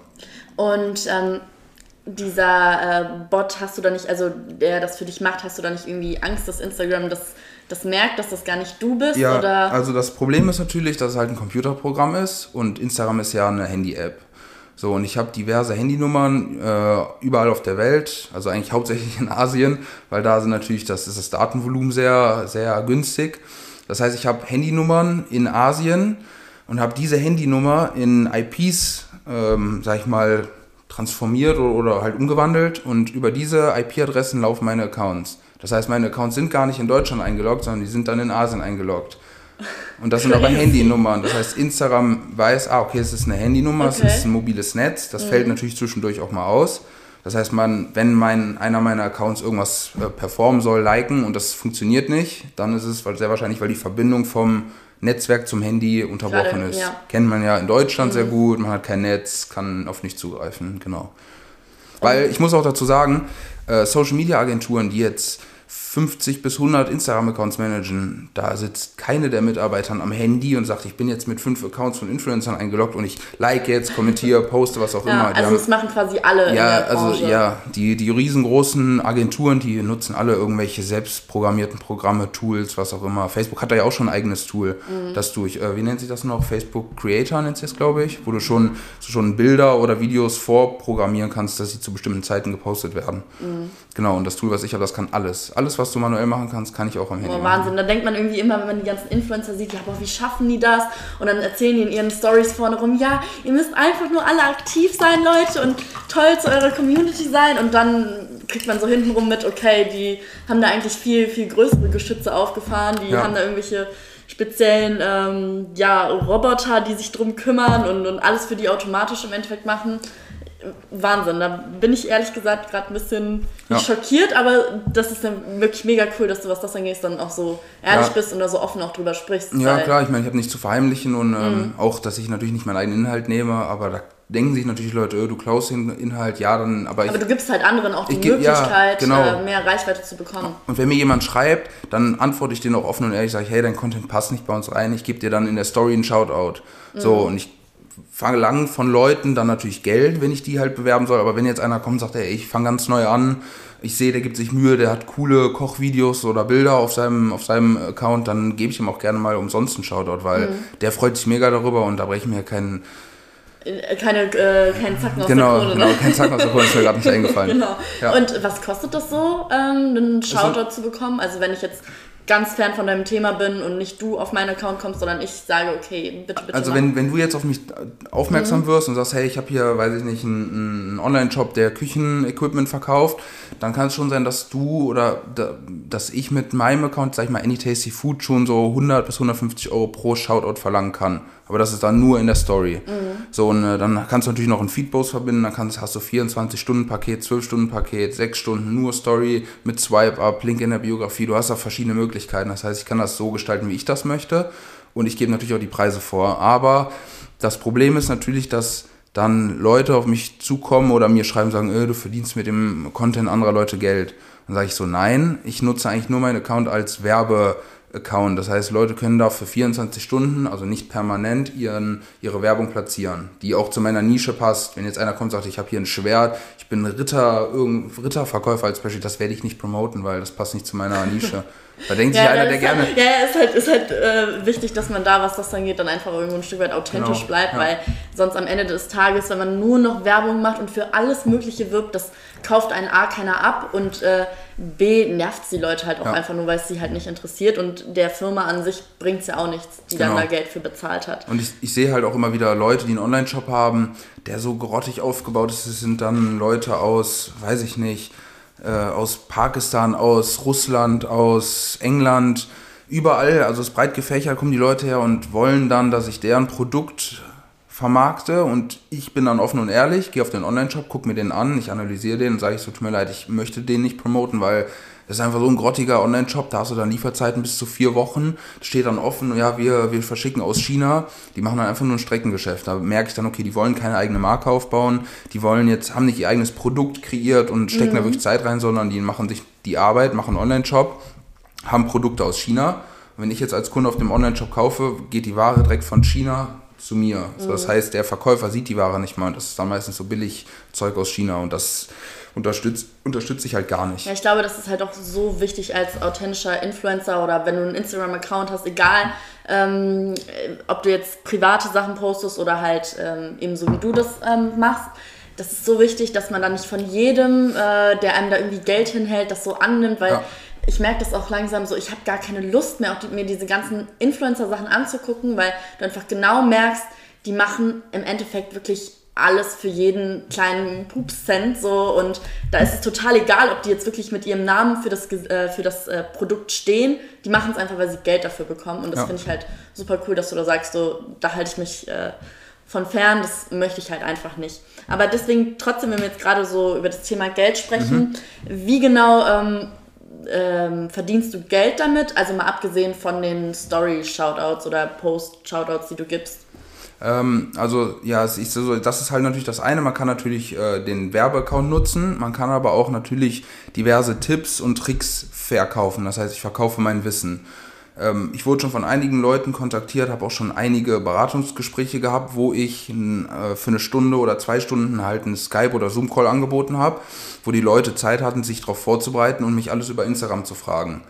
Und ähm, dieser äh, Bot hast du da nicht, also der das für dich macht, hast du da nicht irgendwie Angst, dass Instagram das das merkt, dass das gar nicht du bist? Ja, oder? also das Problem ist natürlich, dass es halt ein Computerprogramm ist und Instagram ist ja eine Handy-App. So, und ich habe diverse Handynummern äh, überall auf der Welt, also eigentlich hauptsächlich in Asien, weil da sind natürlich das, ist das Datenvolumen sehr, sehr günstig. Das heißt, ich habe Handynummern in Asien und habe diese Handynummer in IPs, ähm, sag ich mal, transformiert oder, halt umgewandelt und über diese IP-Adressen laufen meine Accounts. Das heißt, meine Accounts sind gar nicht in Deutschland eingeloggt, sondern die sind dann in Asien eingeloggt. Und das sind aber Handynummern. Das heißt, Instagram weiß, ah, okay, es ist eine Handynummer, okay. es ist ein mobiles Netz. Das mhm. fällt natürlich zwischendurch auch mal aus. Das heißt, man, wenn mein, einer meiner Accounts irgendwas äh, performen soll, liken und das funktioniert nicht, dann ist es sehr wahrscheinlich, weil die Verbindung vom Netzwerk zum Handy unterbrochen Gerade, ist. Ja. Kennt man ja in Deutschland mhm. sehr gut, man hat kein Netz, kann auf nicht zugreifen, genau. Weil ich muss auch dazu sagen, äh, Social Media Agenturen, die jetzt 50 bis 100 Instagram-Accounts managen, da sitzt keine der Mitarbeitern am Handy und sagt, ich bin jetzt mit fünf Accounts von Influencern eingeloggt und ich like jetzt, kommentiere, poste, was auch ja, immer. Die also haben, das machen quasi alle. Ja, also ja, die, die riesengroßen Agenturen, die nutzen alle irgendwelche selbstprogrammierten Programme, Tools, was auch immer. Facebook hat da ja auch schon ein eigenes Tool, mhm. das durch, äh, wie nennt sich das noch? Facebook Creator nennt sich das, glaube ich, wo du schon, schon Bilder oder Videos vorprogrammieren kannst, dass sie zu bestimmten Zeiten gepostet werden. Mhm. Genau, und das Tool, was ich habe, das kann alles. Alles, was du manuell machen kannst, kann ich auch am Handy oh, Wahnsinn, da denkt man irgendwie immer, wenn man die ganzen Influencer sieht, ja, boah, wie schaffen die das? Und dann erzählen die in ihren Stories vorne rum, ja, ihr müsst einfach nur alle aktiv sein, Leute, und toll zu eurer Community sein. Und dann kriegt man so hintenrum mit, okay, die haben da eigentlich viel, viel größere Geschütze aufgefahren, die ja. haben da irgendwelche speziellen ähm, ja, Roboter, die sich drum kümmern und, und alles für die automatisch im Endeffekt machen. Wahnsinn. Da bin ich ehrlich gesagt gerade ein bisschen ja. schockiert, aber das ist dann wirklich mega cool, dass du, was das angeht, dann auch so ehrlich ja. bist und da so offen auch drüber sprichst. Ja, klar, ich meine, ich habe nichts zu verheimlichen und ähm, mhm. auch, dass ich natürlich nicht meinen eigenen Inhalt nehme, aber da denken sich natürlich Leute, oh, du klaust den Inhalt, ja, dann, aber ich, Aber du gibst halt anderen auch die Möglichkeit, ja, genau. Äh, mehr Reichweite zu bekommen. Und wenn mir jemand schreibt, dann antworte ich den auch offen und ehrlich, sage ich, hey, dein Content passt nicht bei uns rein, ich gebe dir dann in der Story einen Shoutout. Mhm. So, und ich verlange von Leuten dann natürlich Geld, wenn ich die halt bewerben soll. Aber wenn jetzt einer kommt und sagt, ey, ich fange ganz neu an, ich sehe, der gibt sich Mühe, der hat coole Kochvideos oder Bilder auf seinem, auf seinem Account, dann gebe ich ihm auch gerne mal umsonst einen Shoutout, weil mhm. der freut sich mega darüber und da breche ich mir keinen äh, keine, äh, kein Zacken aus genau, der Krone. Genau, ne? kein Zacken aus der Krone ist mir gerade nicht eingefallen. genau. Ja. Und was kostet das so, ähm, einen Shoutout zu bekommen? Also wenn ich jetzt ganz fern von deinem Thema bin und nicht du auf meinen Account kommst, sondern ich sage, okay, bitte, bitte. Also wenn, wenn du jetzt auf mich aufmerksam mhm. wirst und sagst, hey, ich habe hier, weiß ich nicht, einen, einen Online-Shop, der Küchenequipment verkauft, dann kann es schon sein, dass du oder dass ich mit meinem Account, sag ich mal, Anytasty Food schon so 100 bis 150 Euro pro Shoutout verlangen kann. Aber das ist dann nur in der Story. Mhm. So, und äh, dann kannst du natürlich noch einen Feedpost verbinden, dann kannst, hast du 24-Stunden-Paket, 12-Stunden-Paket, 6 Stunden nur Story mit Swipe-Up, Link in der Biografie. Du hast da verschiedene Möglichkeiten. Das heißt, ich kann das so gestalten, wie ich das möchte. Und ich gebe natürlich auch die Preise vor. Aber das Problem ist natürlich, dass dann Leute auf mich zukommen oder mir schreiben, sagen, äh, du verdienst mit dem Content anderer Leute Geld. Dann sage ich so, nein, ich nutze eigentlich nur meinen Account als Werbe- Account. Das heißt, Leute können da für 24 Stunden, also nicht permanent, ihren, ihre Werbung platzieren, die auch zu meiner Nische passt. Wenn jetzt einer kommt und sagt, ich habe hier ein Schwert, ich bin Ritter, Ritterverkäufer als Beispiel, das werde ich nicht promoten, weil das passt nicht zu meiner Nische. Da denkt ja, sich einer, der halt, gerne. Ja, ja, ist halt, ist halt äh, wichtig, dass man da, was das dann geht, dann einfach irgendwo ein Stück weit authentisch genau, bleibt, ja. weil sonst am Ende des Tages, wenn man nur noch Werbung macht und für alles Mögliche wirbt, das kauft einen A keiner ab und äh, B nervt die Leute halt auch ja. einfach nur, weil es sie halt nicht interessiert und der Firma an sich bringt es ja auch nichts, die genau. dann da Geld für bezahlt hat. Und ich, ich sehe halt auch immer wieder Leute, die einen Online-Shop haben, der so grottig aufgebaut ist. Es sind dann Leute aus, weiß ich nicht, äh, aus Pakistan, aus Russland, aus England, überall, also es breit gefächert, kommen die Leute her und wollen dann, dass ich deren Produkt vermarkte. Und ich bin dann offen und ehrlich, gehe auf den Online-Shop, gucke mir den an, ich analysiere den und sage ich so, tut mir leid, ich möchte den nicht promoten, weil das ist einfach so ein grottiger Online-Shop, da hast du dann Lieferzeiten bis zu vier Wochen, steht dann offen, ja, wir, wir verschicken aus China, die machen dann einfach nur ein Streckengeschäft. Da merke ich dann, okay, die wollen keine eigene Marke aufbauen, die wollen jetzt, haben nicht ihr eigenes Produkt kreiert und stecken mhm. da wirklich Zeit rein, sondern die machen sich die Arbeit, machen einen Online-Shop, haben Produkte aus China. wenn ich jetzt als Kunde auf dem Online-Shop kaufe, geht die Ware direkt von China zu mir. Mhm. So, das mhm. heißt, der Verkäufer sieht die Ware nicht mal und das ist dann meistens so billig Zeug aus China und das unterstützt, unterstütze ich halt gar nicht. Ja, ich glaube, das ist halt auch so wichtig als authentischer Influencer oder wenn du einen Instagram-Account hast, egal ähm, ob du jetzt private Sachen postest oder halt ähm, eben so wie du das ähm, machst. Das ist so wichtig, dass man dann nicht von jedem, äh, der einem da irgendwie Geld hinhält, das so annimmt, weil ja. ich merke das auch langsam so, ich habe gar keine Lust mehr, auch die, mir diese ganzen Influencer-Sachen anzugucken, weil du einfach genau merkst, die machen im Endeffekt wirklich alles für jeden kleinen Pups-Cent so und da ist es total egal, ob die jetzt wirklich mit ihrem Namen für das, äh, für das äh, Produkt stehen. Die machen es einfach, weil sie Geld dafür bekommen und das ja. finde ich halt super cool, dass du da sagst, so, da halte ich mich äh, von fern, das möchte ich halt einfach nicht. Aber deswegen trotzdem, wenn wir jetzt gerade so über das Thema Geld sprechen, mhm. wie genau ähm, ähm, verdienst du Geld damit? Also mal abgesehen von den Story-Shoutouts oder Post-Shoutouts, die du gibst. Ähm, also ja, es ist so, das ist halt natürlich das eine. Man kann natürlich äh, den Werbeaccount nutzen, man kann aber auch natürlich diverse Tipps und Tricks verkaufen. Das heißt, ich verkaufe mein Wissen. Ähm, ich wurde schon von einigen Leuten kontaktiert, habe auch schon einige Beratungsgespräche gehabt, wo ich äh, für eine Stunde oder zwei Stunden halt einen Skype- oder Zoom-Call angeboten habe, wo die Leute Zeit hatten, sich darauf vorzubereiten und mich alles über Instagram zu fragen.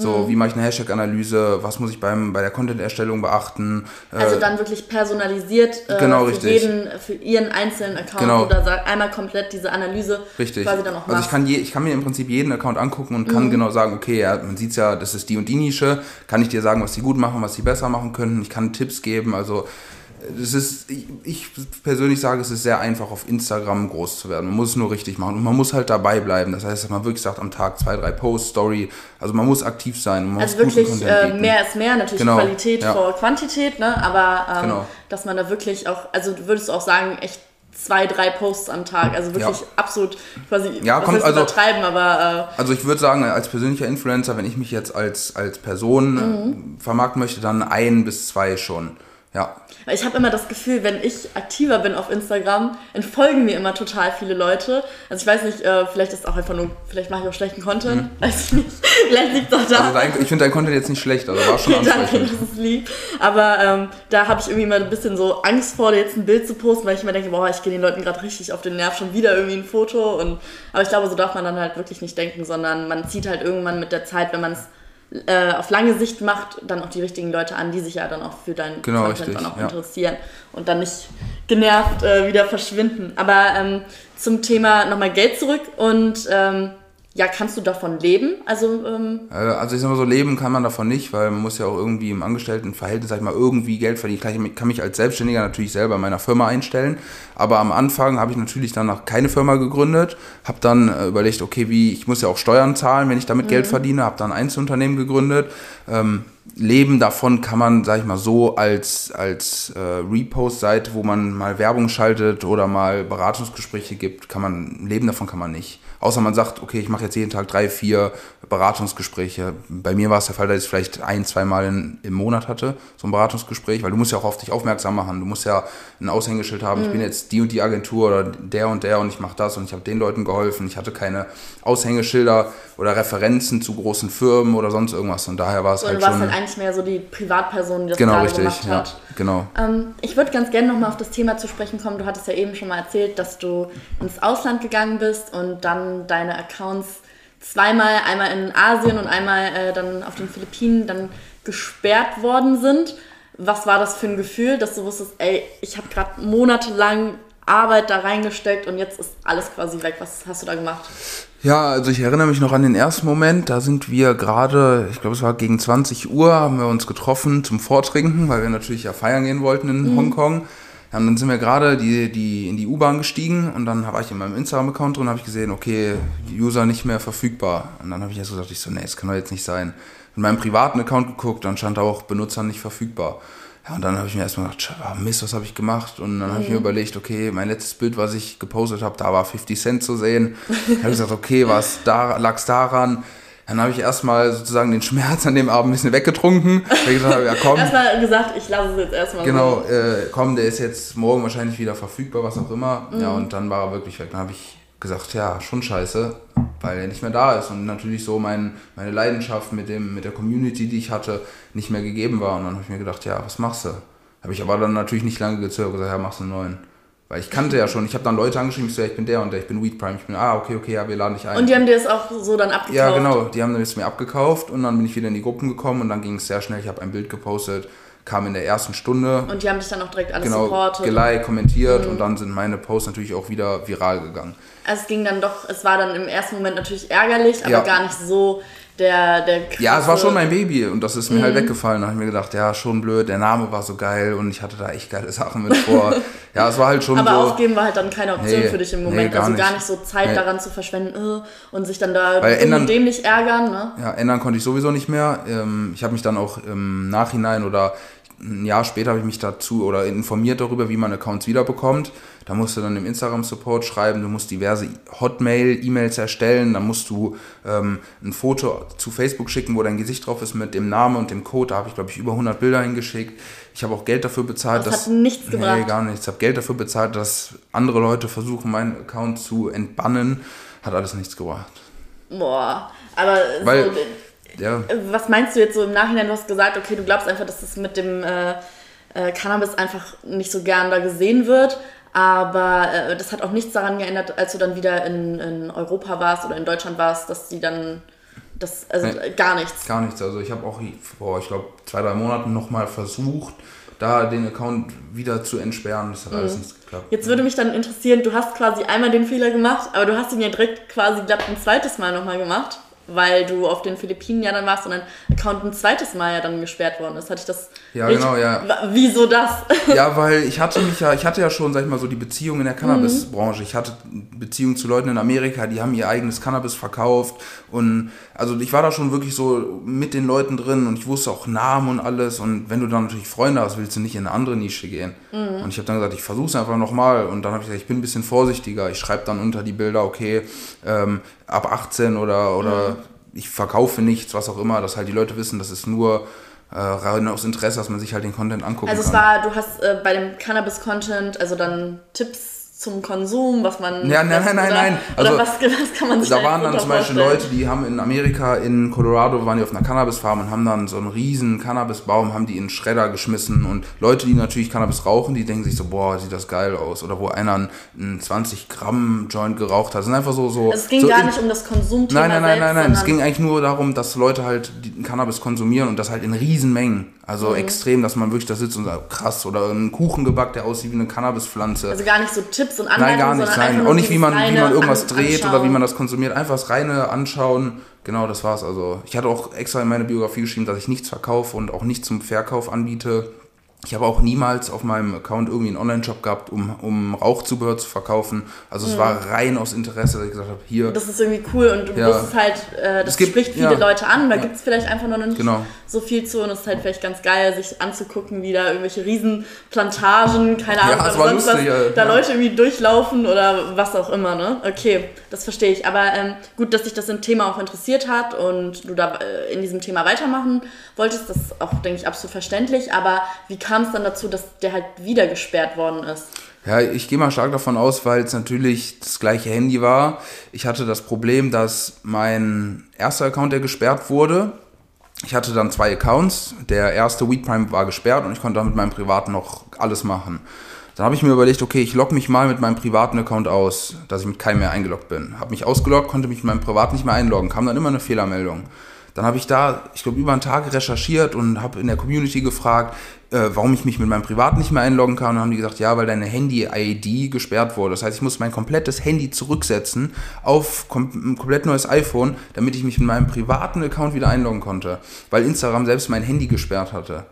So, mhm. wie mache ich eine Hashtag-Analyse, was muss ich beim, bei der Content-Erstellung beachten. Also äh, dann wirklich personalisiert äh, genau, für richtig. jeden, für ihren einzelnen Account genau. oder einmal komplett diese Analyse richtig. quasi dann auch Also ich kann, je, ich kann mir im Prinzip jeden Account angucken und kann mhm. genau sagen, okay, ja, man sieht ja, das ist die und die Nische, kann ich dir sagen, was sie gut machen, was sie besser machen können, ich kann Tipps geben, also es ist, ich persönlich sage, es ist sehr einfach, auf Instagram groß zu werden. Man muss es nur richtig machen und man muss halt dabei bleiben. Das heißt, dass man wirklich sagt, am Tag zwei, drei Posts, Story. Also man muss aktiv sein. also wirklich äh, mehr ist mehr, natürlich genau. Qualität ja. vor Quantität, ne? aber ähm, genau. dass man da wirklich auch, also würdest du auch sagen, echt zwei, drei Posts am Tag. Also wirklich ja. absolut quasi ja, kommt, also, übertreiben, aber. Äh, also ich würde sagen, als persönlicher Influencer, wenn ich mich jetzt als, als Person mhm. vermarkten möchte, dann ein bis zwei schon. Ja. Weil ich habe immer das Gefühl, wenn ich aktiver bin auf Instagram, entfolgen mir immer total viele Leute. Also ich weiß nicht, äh, vielleicht ist auch einfach nur, vielleicht mache ich auch schlechten Content. Mhm. Weiß ich nicht. vielleicht liegt es auch da. Also dein, ich finde dein Content jetzt nicht schlecht, also war schon okay, Danke, das ist lieb. Aber ähm, da habe ich irgendwie immer ein bisschen so Angst vor, jetzt ein Bild zu posten, weil ich immer denke, boah, ich gehe den Leuten gerade richtig auf den Nerv, schon wieder irgendwie ein Foto. Und, aber ich glaube, so darf man dann halt wirklich nicht denken, sondern man zieht halt irgendwann mit der Zeit, wenn man es äh, auf lange Sicht macht, dann auch die richtigen Leute an, die sich ja dann auch für deinen genau, Content richtig, dann auch ja. interessieren und dann nicht genervt äh, wieder verschwinden. Aber ähm, zum Thema nochmal Geld zurück und ähm, ja, kannst du davon leben? Also, ähm äh, also ich sag mal so, leben kann man davon nicht, weil man muss ja auch irgendwie im Angestelltenverhältnis, sag ich mal, irgendwie Geld verdienen. Ich kann mich als Selbstständiger natürlich selber in meiner Firma einstellen, aber am Anfang habe ich natürlich dann noch keine Firma gegründet, habe dann äh, überlegt, okay, wie, ich muss ja auch Steuern zahlen, wenn ich damit mhm. Geld verdiene, habe dann ein Einzelunternehmen gegründet. Ähm, Leben davon kann man, sag ich mal, so als, als äh, Repost-Seite, wo man mal Werbung schaltet oder mal Beratungsgespräche gibt, kann man, Leben davon kann man nicht. Außer man sagt, okay, ich mache jetzt jeden Tag drei, vier Beratungsgespräche. Bei mir war es der Fall, dass ich vielleicht ein, zwei Mal in, im Monat hatte, so ein Beratungsgespräch, weil du musst ja auch auf dich aufmerksam machen. Du musst ja ein Aushängeschild haben, mhm. ich bin jetzt die und die Agentur oder der und der und ich mache das und ich habe den Leuten geholfen. Ich hatte keine Aushängeschilder oder Referenzen zu großen Firmen oder sonst irgendwas. Und daher war es halt schon... Du warst halt eigentlich mehr so die Privatperson, die das genau, richtig, gemacht hat. Ja, genau. Ähm, ich würde ganz gerne nochmal auf das Thema zu sprechen kommen. Du hattest ja eben schon mal erzählt, dass du ins Ausland gegangen bist und dann deine Accounts zweimal, einmal in Asien und einmal äh, dann auf den Philippinen dann gesperrt worden sind. Was war das für ein Gefühl, dass du wusstest, ey, ich habe gerade monatelang Arbeit da reingesteckt und jetzt ist alles quasi weg. Was hast du da gemacht? Ja, also ich erinnere mich noch an den ersten Moment. Da sind wir gerade, ich glaube, es war gegen 20 Uhr, haben wir uns getroffen zum Vortrinken, weil wir natürlich ja feiern gehen wollten in mhm. Hongkong. Ja, und dann sind wir gerade die, die, in die U-Bahn gestiegen und dann war ich in meinem Instagram-Account drin und habe ich gesehen, okay, User nicht mehr verfügbar. Und dann habe ich erst gesagt, ich so, nee, das kann doch jetzt nicht sein. In meinem privaten Account geguckt, dann stand auch Benutzer nicht verfügbar. Ja, und dann habe ich mir erstmal gedacht, oh Mist, was habe ich gemacht? Und dann habe ich mir mhm. überlegt, okay, mein letztes Bild, was ich gepostet habe, da war 50 Cent zu sehen. Dann habe ich gesagt, okay, was da, lag es daran? Dann habe ich erstmal sozusagen den Schmerz an dem Abend ein bisschen weggetrunken. Weil ich gesagt habe, ja komm. erstmal gesagt, ich lasse es jetzt erstmal Genau, so. äh, komm, der ist jetzt morgen wahrscheinlich wieder verfügbar, was auch immer. Mhm. Ja, und dann war er wirklich weg. Dann habe ich gesagt, ja, schon scheiße, weil er nicht mehr da ist und natürlich so mein, meine Leidenschaft mit, dem, mit der Community, die ich hatte, nicht mehr gegeben war. Und dann habe ich mir gedacht, ja, was machst du? Habe ich aber dann natürlich nicht lange gezögert, gesagt, ja, machst du einen neuen. Weil ich kannte ja schon, ich habe dann Leute angeschrieben, ich so, ja, ich bin der und der, ich bin Weed Prime, ich bin, ah, okay, okay, ja, wir laden dich ein. Und die haben dir das auch so dann abgekauft? Ja, genau, die haben es mir abgekauft und dann bin ich wieder in die Gruppen gekommen und dann ging es sehr schnell, ich habe ein Bild gepostet, kam in der ersten Stunde. Und die haben dich dann auch direkt alles genau, supportet. Geliked, kommentiert mhm. und dann sind meine Posts natürlich auch wieder viral gegangen. Also es ging dann doch, es war dann im ersten Moment natürlich ärgerlich, aber ja. gar nicht so der, der Ja, es war schon mein Baby und das ist mir halt mhm. halt weggefallen. Da habe ich mir gedacht, ja, schon blöd, der Name war so geil und ich hatte da echt geile Sachen mit vor. ja, es war halt schon Aber so, aufgeben war halt dann keine Option nee, für dich im Moment. Nee, gar also gar nicht so Zeit nee. daran zu verschwenden uh, und sich dann da Weil ändern, dem nicht ärgern. Ne? Ja, ändern konnte ich sowieso nicht mehr. Ähm, ich habe mich dann auch im Nachhinein oder ein Jahr später habe ich mich dazu oder informiert darüber, wie man Accounts wiederbekommt. Da musst du dann im Instagram-Support schreiben, du musst diverse Hotmail-E-Mails erstellen, dann musst du ähm, ein Foto zu Facebook schicken, wo dein Gesicht drauf ist mit dem Namen und dem Code. Da habe ich, glaube ich, über 100 Bilder hingeschickt. Ich habe auch Geld dafür bezahlt. Das dass, hat nichts gebracht. Nee, gar nichts. Ich habe Geld dafür bezahlt, dass andere Leute versuchen, meinen Account zu entbannen. Hat alles nichts gebracht. Boah, aber Weil, so ja. Was meinst du jetzt so im Nachhinein? Du hast gesagt, okay, du glaubst einfach, dass es mit dem äh, äh, Cannabis einfach nicht so gern da gesehen wird. Aber äh, das hat auch nichts daran geändert, als du dann wieder in, in Europa warst oder in Deutschland warst, dass die dann das, also nee, gar nichts. Gar nichts. Also ich habe auch vor, ich glaube, zwei, drei Monaten nochmal versucht, da den Account wieder zu entsperren. Das hat alles mhm. nicht geklappt. Jetzt würde mich dann interessieren, du hast quasi einmal den Fehler gemacht, aber du hast ihn ja direkt quasi glatt ein zweites Mal nochmal gemacht weil du auf den Philippinen ja dann warst und dein Account ein zweites Mal ja dann gesperrt worden ist. Hatte ich das. Ja, richtig? genau, ja. Wieso das? Ja, weil ich hatte mich ja, ich hatte ja schon, sag ich mal, so die Beziehung in der Cannabis-Branche. Ich hatte Beziehungen zu Leuten in Amerika, die haben ihr eigenes Cannabis verkauft und also ich war da schon wirklich so mit den Leuten drin und ich wusste auch Namen und alles und wenn du dann natürlich Freunde hast, willst du nicht in eine andere Nische gehen. Mhm. Und ich habe dann gesagt, ich versuche es einfach nochmal und dann habe ich gesagt, ich bin ein bisschen vorsichtiger. Ich schreibe dann unter die Bilder, okay, ähm, ab 18 oder, oder mhm. ich verkaufe nichts, was auch immer, dass halt die Leute wissen, das ist nur äh, rein aus Interesse, dass man sich halt den Content angucken also kann. Also es war, du hast äh, bei dem Cannabis-Content, also dann Tipps zum Konsum, was man. Ja, nein, nein, nein, nein. Also, was, was kann man sich Da waren dann zum Beispiel Leute, die haben in Amerika, in Colorado, waren die auf einer Cannabisfarm und haben dann so einen riesen Cannabisbaum, haben die in Schredder geschmissen. Und Leute, die natürlich Cannabis rauchen, die denken sich so, boah, sieht das geil aus. Oder wo einer einen 20 Gramm Joint geraucht hat. Das sind einfach so. so es ging so gar nicht um das Konsumthema. Nein, nein, nein, nein, nein. Es ging eigentlich nur darum, dass Leute halt Cannabis konsumieren und das halt in Riesenmengen. Also mhm. extrem, dass man wirklich da sitzt und sagt, krass, oder einen Kuchen gebackt, der aussieht wie eine Cannabispflanze. Also gar nicht so Tipps und Anleitungen, Nein, gar nicht, nein. Auch nicht, wie man, wie man irgendwas an, dreht oder wie man das konsumiert. Einfach das reine Anschauen. Genau, das war's. Also ich hatte auch extra in meine Biografie geschrieben, dass ich nichts verkaufe und auch nichts zum Verkauf anbiete. Ich habe auch niemals auf meinem Account irgendwie einen Online-Shop gehabt, um, um Rauchzubehör zu verkaufen. Also es mhm. war rein aus Interesse, dass ich gesagt habe, hier. Das ist irgendwie cool und du ja. wusstest halt, äh, das gibt, spricht viele ja. Leute an. Da ja. gibt es vielleicht einfach noch nicht genau. so viel zu und es ist halt vielleicht ganz geil, sich anzugucken, wie da irgendwelche Riesenplantagen, keine Ahnung, ja, sonst lustig, was, da Leute irgendwie durchlaufen oder was auch immer. Ne? Okay, das verstehe ich. Aber ähm, gut, dass sich das im Thema auch interessiert hat und du da äh, in diesem Thema weitermachen wolltest, das ist auch, denke ich, absolut verständlich. Aber wie kam es dann dazu, dass der halt wieder gesperrt worden ist? Ja, ich gehe mal stark davon aus, weil es natürlich das gleiche Handy war. Ich hatte das Problem, dass mein erster Account, der gesperrt wurde, ich hatte dann zwei Accounts. Der erste Weed Prime war gesperrt und ich konnte dann mit meinem privaten noch alles machen. Dann habe ich mir überlegt, okay, ich logge mich mal mit meinem privaten Account aus, dass ich mit keinem mehr eingeloggt bin. Habe mich ausgeloggt, konnte mich mit meinem privaten nicht mehr einloggen, kam dann immer eine Fehlermeldung. Dann habe ich da, ich glaube, über einen Tag recherchiert und habe in der Community gefragt, äh, warum ich mich mit meinem Privat nicht mehr einloggen kann. Und dann haben die gesagt, ja, weil deine Handy-ID gesperrt wurde. Das heißt, ich muss mein komplettes Handy zurücksetzen auf kom ein komplett neues iPhone, damit ich mich mit meinem privaten Account wieder einloggen konnte. Weil Instagram selbst mein Handy gesperrt hatte.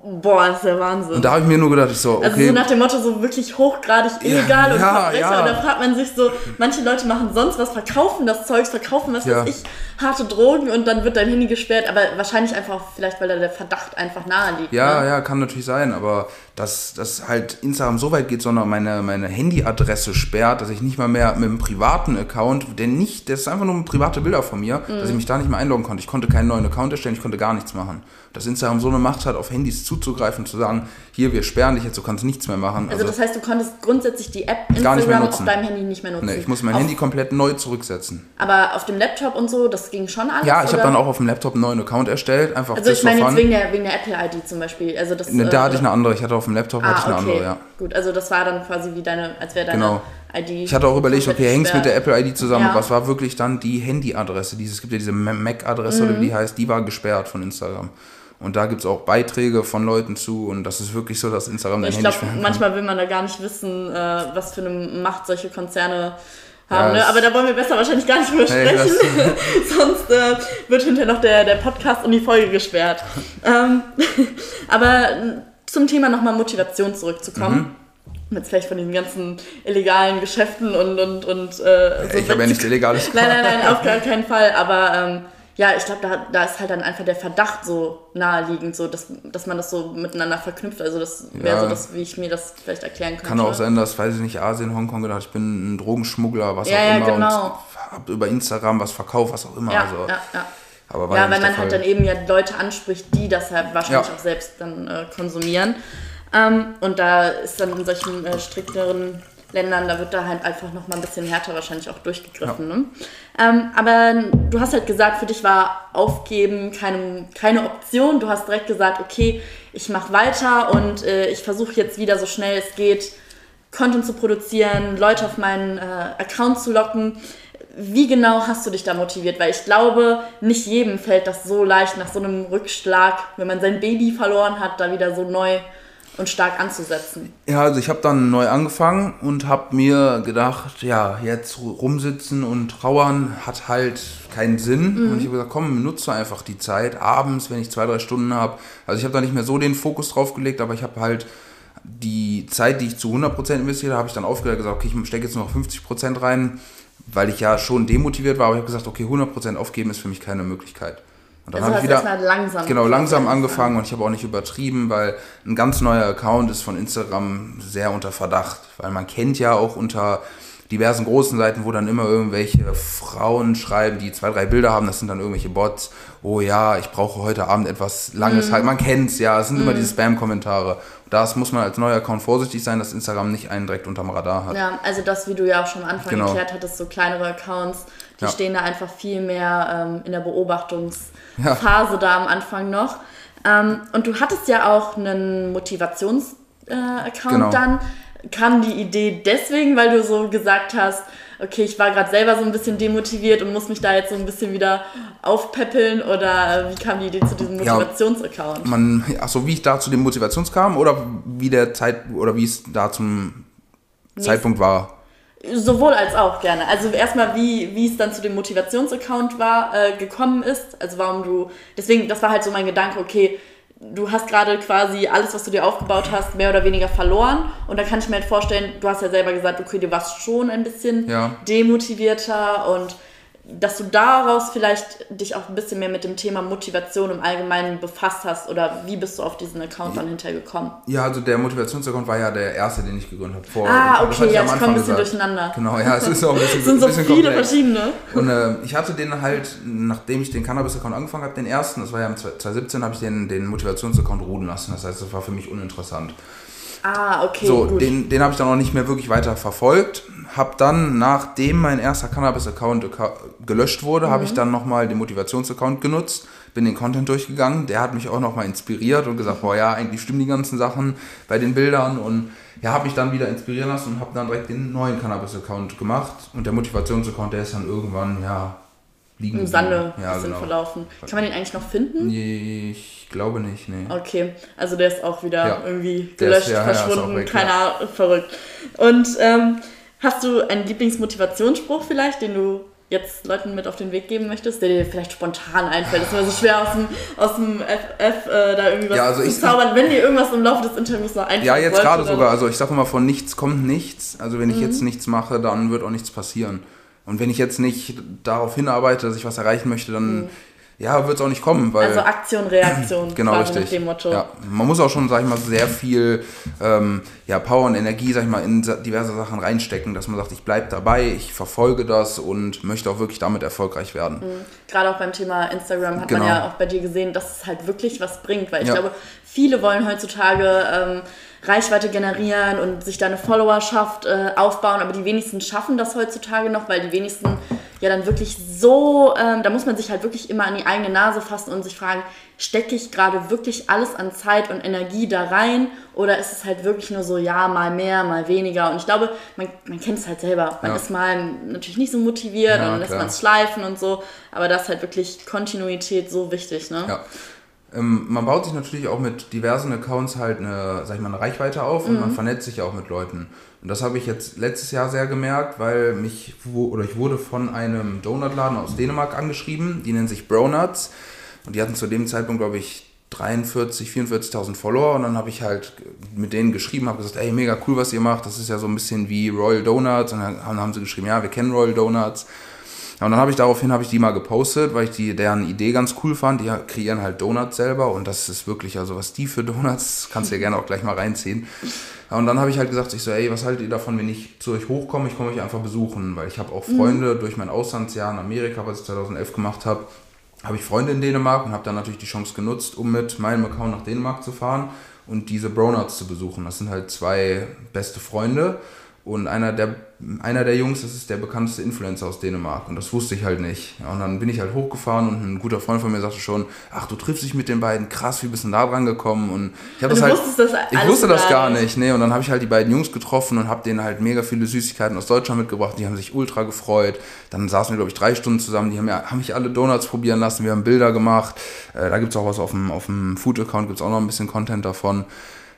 Boah, das ist der Wahnsinn. Und da habe ich mir nur gedacht, ich so, okay. Also so nach dem Motto, so wirklich hochgradig illegal ja, und Verbrecher. Ja. Und da fragt man sich so, manche Leute machen sonst was, verkaufen das Zeugs, verkaufen was ja. weiß ich, harte Drogen und dann wird dein Handy gesperrt. Aber wahrscheinlich einfach, vielleicht weil da der Verdacht einfach nahe liegt. Ja, ne? ja, kann natürlich sein. Aber dass, dass halt Instagram so weit geht, sondern meine, meine Handyadresse sperrt, dass ich nicht mal mehr mit einem privaten Account, der nicht, der ist einfach nur private Bilder von mir, mhm. dass ich mich da nicht mehr einloggen konnte. Ich konnte keinen neuen Account erstellen, ich konnte gar nichts machen. Dass Instagram so eine Macht hat, auf Handys zuzugreifen, zu sagen, hier, wir sperren dich jetzt, du kannst nichts mehr machen. Also, also das heißt, du konntest grundsätzlich die App Instagram auf deinem Handy nicht mehr nutzen? Nee, ich muss mein auf, Handy komplett neu zurücksetzen. Aber auf dem Laptop und so, das ging schon alles? Ja, ich habe dann auch auf dem Laptop einen neuen Account erstellt, einfach Also ich meine jetzt wegen der, wegen der Apple-ID zum Beispiel. Also das, ne, da äh, hatte ich eine andere, ich hatte auf dem Laptop ah, hatte ich eine okay andere, ja. Gut, also das war dann quasi wie deine, als wäre deine genau. ID. Ich hatte auch überlegt, okay, hängt es mit der Apple ID zusammen? Ja. Was war wirklich dann die Handy-Adresse? Es gibt ja diese Mac-Adresse mhm. oder wie die heißt, die war gesperrt von Instagram. Und da gibt es auch Beiträge von Leuten zu und das ist wirklich so, dass Instagram Ich glaube, manchmal will man da gar nicht wissen, äh, was für eine Macht solche Konzerne haben. Ja, ne? Aber da wollen wir besser wahrscheinlich gar nicht drüber sprechen. Sonst äh, wird hinterher noch der, der Podcast und die Folge gesperrt. ähm, aber zum Thema nochmal Motivation zurückzukommen. Mhm jetzt vielleicht von den ganzen illegalen Geschäften und und und äh, so ich habe ja nicht illegales Nein, nein, nein, auf gar keinen Fall. Aber ähm, ja, ich glaube, da, da ist halt dann einfach der Verdacht so naheliegend, so dass, dass man das so miteinander verknüpft. Also das wäre ja. so das, wie ich mir das vielleicht erklären könnte. Kann auch sein, dass, weiß ich nicht, Asien, Hongkong gedacht, ich bin ein Drogenschmuggler, was ja, auch ja, immer. Genau. Und hab über Instagram was verkauft, was auch immer. Ja, also, ja, ja. Aber ja, weil man halt dann eben ja Leute anspricht, die das halt wahrscheinlich auch selbst dann äh, konsumieren. Ähm, und da ist dann in solchen äh, strikteren Ländern, da wird da halt einfach noch mal ein bisschen härter wahrscheinlich auch durchgegriffen. Ja. Ne? Ähm, aber du hast halt gesagt, für dich war Aufgeben keine, keine Option. Du hast direkt gesagt, okay, ich mache weiter und äh, ich versuche jetzt wieder so schnell es geht, Content zu produzieren, Leute auf meinen äh, Account zu locken. Wie genau hast du dich da motiviert? Weil ich glaube, nicht jedem fällt das so leicht nach so einem Rückschlag, wenn man sein Baby verloren hat, da wieder so neu und stark anzusetzen. Ja, also ich habe dann neu angefangen und habe mir gedacht, ja, jetzt rumsitzen und trauern hat halt keinen Sinn. Mhm. Und ich habe gesagt, komm, nutze einfach die Zeit abends, wenn ich zwei, drei Stunden habe. Also ich habe da nicht mehr so den Fokus drauf gelegt, aber ich habe halt die Zeit, die ich zu 100% investiert habe, ich dann aufgehört gesagt, okay, ich stecke jetzt noch 50% rein, weil ich ja schon demotiviert war, aber ich habe gesagt, okay, 100% aufgeben ist für mich keine Möglichkeit. Und dann also habe ich wieder langsam genau langsam angefangen und ich habe auch nicht übertrieben, weil ein ganz neuer Account ist von Instagram sehr unter Verdacht, weil man kennt ja auch unter diversen großen Seiten, wo dann immer irgendwelche Frauen schreiben, die zwei, drei Bilder haben, das sind dann irgendwelche Bots. Oh ja, ich brauche heute Abend etwas Langes. Mm. Halt, man kennt's ja, es sind mm. immer mhm. diese Spam-Kommentare. Das muss man als neuer Account vorsichtig sein, dass Instagram nicht einen direkt unterm Radar hat. Ja, also das, wie du ja auch schon am Anfang genau. erklärt hattest, so kleinere Accounts, die ja. stehen da einfach viel mehr ähm, in der Beobachtungs- ja. Phase da am Anfang noch. Ähm, und du hattest ja auch einen Motivations-Account äh, genau. dann. Kam die Idee deswegen, weil du so gesagt hast, okay, ich war gerade selber so ein bisschen demotiviert und muss mich da jetzt so ein bisschen wieder aufpäppeln oder wie kam die Idee zu diesem Motivationsaccount? Ja, man, achso, wie ich da zu dem Motivations kam oder wie der Zeit oder wie es da zum nee, Zeitpunkt war? Sowohl als auch gerne. Also erstmal, wie, wie es dann zu dem Motivationsaccount war, äh, gekommen ist. Also warum du. Deswegen, das war halt so mein Gedanke, okay, du hast gerade quasi alles, was du dir aufgebaut hast, mehr oder weniger verloren. Und da kann ich mir halt vorstellen, du hast ja selber gesagt, okay, du warst schon ein bisschen ja. demotivierter und dass du daraus vielleicht dich auch ein bisschen mehr mit dem Thema Motivation im Allgemeinen befasst hast oder wie bist du auf diesen Account dann hinterher gekommen? Ja, also der Motivationsaccount war ja der erste, den ich gegründet habe. Vor, ah, okay, ja, ich komme ein bisschen gesagt. durcheinander. Genau, ja, es ist auch ein bisschen Es sind so viele komplex. verschiedene. Und äh, ich hatte den halt, nachdem ich den Cannabis-Account angefangen habe, den ersten, das war ja im 2017, habe ich den, den Motivationsaccount ruhen lassen. Das heißt, das war für mich uninteressant. Ah, okay. So, gut. den, den habe ich dann auch nicht mehr wirklich weiter verfolgt. Habe dann, nachdem mein erster Cannabis-Account gelöscht wurde, mhm. habe ich dann nochmal den Motivations-Account genutzt, bin den Content durchgegangen. Der hat mich auch nochmal inspiriert und gesagt, boah ja, eigentlich stimmen die ganzen Sachen bei den Bildern und ja, habe mich dann wieder inspirieren lassen und habe dann direkt den neuen Cannabis-Account gemacht. Und der Motivations-Account, der ist dann irgendwann, ja, liegen. Im Sande ja, genau. verlaufen. Kann man den eigentlich noch finden? Ich glaube nicht, nee. Okay, also der ist auch wieder ja. irgendwie gelöscht, ist, ja, verschwunden, weg, keine Ahnung, verrückt. Und ähm, hast du einen Lieblingsmotivationsspruch vielleicht, den du jetzt Leuten mit auf den Weg geben möchtest, der dir vielleicht spontan einfällt? Es ist immer so schwer aus dem, aus dem FF äh, da irgendwie was ja, also zu zaubern, wenn dir irgendwas im Laufe des Interviews noch einfällt. Ja, jetzt gerade sogar. Also ich sage immer, von nichts kommt nichts. Also wenn ich mhm. jetzt nichts mache, dann wird auch nichts passieren. Und wenn ich jetzt nicht darauf hinarbeite, dass ich was erreichen möchte, dann mhm. Ja, wird es auch nicht kommen. Weil, also Aktion, Reaktion. genau, richtig. Mit dem Motto. Ja, man muss auch schon, sag ich mal, sehr viel ähm, ja, Power und Energie, sag ich mal, in diverse Sachen reinstecken, dass man sagt, ich bleibe dabei, ich verfolge das und möchte auch wirklich damit erfolgreich werden. Mhm. Gerade auch beim Thema Instagram hat genau. man ja auch bei dir gesehen, dass es halt wirklich was bringt, weil ich ja. glaube, viele wollen heutzutage ähm, Reichweite generieren und sich da eine Followerschaft äh, aufbauen, aber die wenigsten schaffen das heutzutage noch, weil die wenigsten ja dann wirklich so, ähm, da muss man sich halt wirklich immer an die eigene Nase fassen und sich fragen, stecke ich gerade wirklich alles an Zeit und Energie da rein oder ist es halt wirklich nur so, ja, mal mehr, mal weniger und ich glaube, man, man kennt es halt selber, man ja. ist mal natürlich nicht so motiviert ja, und dann lässt man es schleifen und so, aber das ist halt wirklich Kontinuität so wichtig, ne? Ja. Ähm, man baut sich natürlich auch mit diversen Accounts halt eine, sag ich mal, eine Reichweite auf und mhm. man vernetzt sich auch mit Leuten. Und das habe ich jetzt letztes Jahr sehr gemerkt, weil mich oder ich wurde von einem Donutladen aus Dänemark angeschrieben, die nennen sich Bronuts. Und die hatten zu dem Zeitpunkt, glaube ich, 43, 44.000 Follower. Und dann habe ich halt mit denen geschrieben, habe gesagt, ey, mega cool, was ihr macht, das ist ja so ein bisschen wie Royal Donuts. Und dann haben sie geschrieben, ja, wir kennen Royal Donuts ja, und dann habe ich daraufhin habe ich die mal gepostet, weil ich die deren Idee ganz cool fand. Die kreieren halt Donuts selber und das ist wirklich, also was die für Donuts, kannst du ja gerne auch gleich mal reinziehen. Ja, und dann habe ich halt gesagt, ich so, ey, was haltet ihr davon, wenn ich zu euch hochkomme? Ich komme euch einfach besuchen, weil ich habe auch Freunde mhm. durch mein Auslandsjahr in Amerika, was ich 2011 gemacht habe, habe ich Freunde in Dänemark und habe dann natürlich die Chance genutzt, um mit meinem Account nach Dänemark zu fahren und diese Bronuts zu besuchen. Das sind halt zwei beste Freunde und einer der, einer der Jungs, das ist der bekannteste Influencer aus Dänemark. Und das wusste ich halt nicht. Und dann bin ich halt hochgefahren und ein guter Freund von mir sagte schon, ach, du triffst dich mit den beiden, krass, wie bist du da dran gekommen? Und ich habe das halt. Das ich wusste das gar nicht, nicht. Nee, und dann habe ich halt die beiden Jungs getroffen und habe denen halt mega viele Süßigkeiten aus Deutschland mitgebracht. Die haben sich ultra gefreut. Dann saßen wir, glaube ich, drei Stunden zusammen. Die haben, ja, haben mich alle Donuts probieren lassen. Wir haben Bilder gemacht. Äh, da gibt es auch was auf dem, auf dem Food-Account, gibt es auch noch ein bisschen Content davon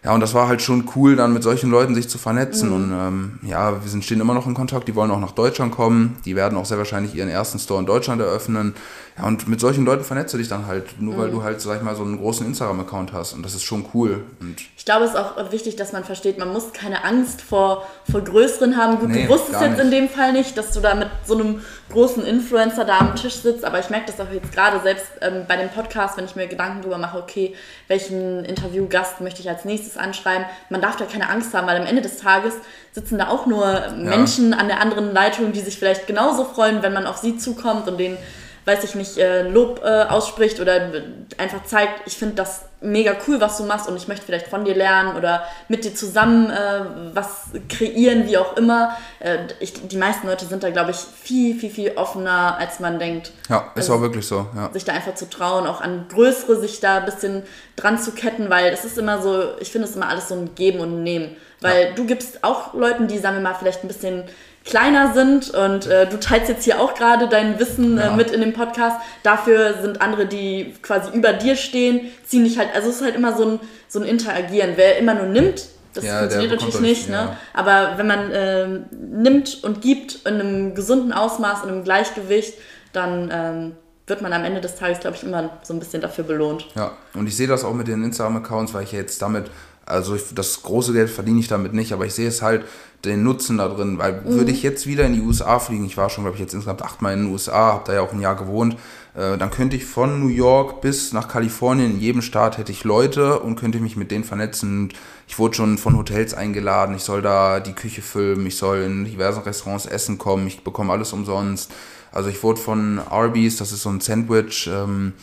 ja, und das war halt schon cool, dann mit solchen Leuten sich zu vernetzen. Mhm. Und ähm, ja, wir sind, stehen immer noch in Kontakt. Die wollen auch nach Deutschland kommen. Die werden auch sehr wahrscheinlich ihren ersten Store in Deutschland eröffnen. Ja, und mit solchen Leuten vernetzt du dich dann halt, nur mhm. weil du halt, sag ich mal, so einen großen Instagram-Account hast. Und das ist schon cool. Und ich glaube, es ist auch wichtig, dass man versteht, man muss keine Angst vor, vor Größeren haben. Gut, nee, du wusstest jetzt nicht. in dem Fall nicht, dass du da mit so einem großen Influencer da am Tisch sitzt, aber ich merke das auch jetzt gerade selbst ähm, bei dem Podcast, wenn ich mir Gedanken darüber mache, okay, welchen Interviewgast möchte ich als nächstes anschreiben. Man darf da keine Angst haben, weil am Ende des Tages sitzen da auch nur Menschen ja. an der anderen Leitung, die sich vielleicht genauso freuen, wenn man auf sie zukommt und denen weiß ich nicht, äh, Lob äh, ausspricht oder einfach zeigt, ich finde das mega cool, was du machst und ich möchte vielleicht von dir lernen oder mit dir zusammen äh, was kreieren, wie auch immer. Äh, ich, die meisten Leute sind da, glaube ich, viel, viel, viel offener, als man denkt. Ja, ist also, auch wirklich so. Ja. Sich da einfach zu trauen, auch an Größere sich da ein bisschen dran zu ketten, weil es ist immer so, ich finde es immer alles so ein Geben und Nehmen. Weil ja. du gibst auch Leuten, die, sagen wir mal, vielleicht ein bisschen kleiner sind und äh, du teilst jetzt hier auch gerade dein Wissen äh, ja. mit in dem Podcast. Dafür sind andere, die quasi über dir stehen, ziehen dich halt, also es ist halt immer so ein, so ein Interagieren. Wer immer nur nimmt, das ja, funktioniert natürlich nicht, ne? ja. ne? aber wenn man äh, nimmt und gibt in einem gesunden Ausmaß, in einem Gleichgewicht, dann ähm, wird man am Ende des Tages, glaube ich, immer so ein bisschen dafür belohnt. Ja, und ich sehe das auch mit den Instagram-Accounts, weil ich jetzt damit, also ich, das große Geld verdiene ich damit nicht, aber ich sehe es halt den Nutzen da drin, weil mhm. würde ich jetzt wieder in die USA fliegen, ich war schon, glaube ich, jetzt insgesamt achtmal in den USA, habe da ja auch ein Jahr gewohnt, äh, dann könnte ich von New York bis nach Kalifornien, in jedem Staat hätte ich Leute und könnte mich mit denen vernetzen. Ich wurde schon von Hotels eingeladen, ich soll da die Küche filmen, ich soll in diversen Restaurants essen kommen, ich bekomme alles umsonst. Also ich wurde von Arby's, das ist so ein Sandwich, ähm,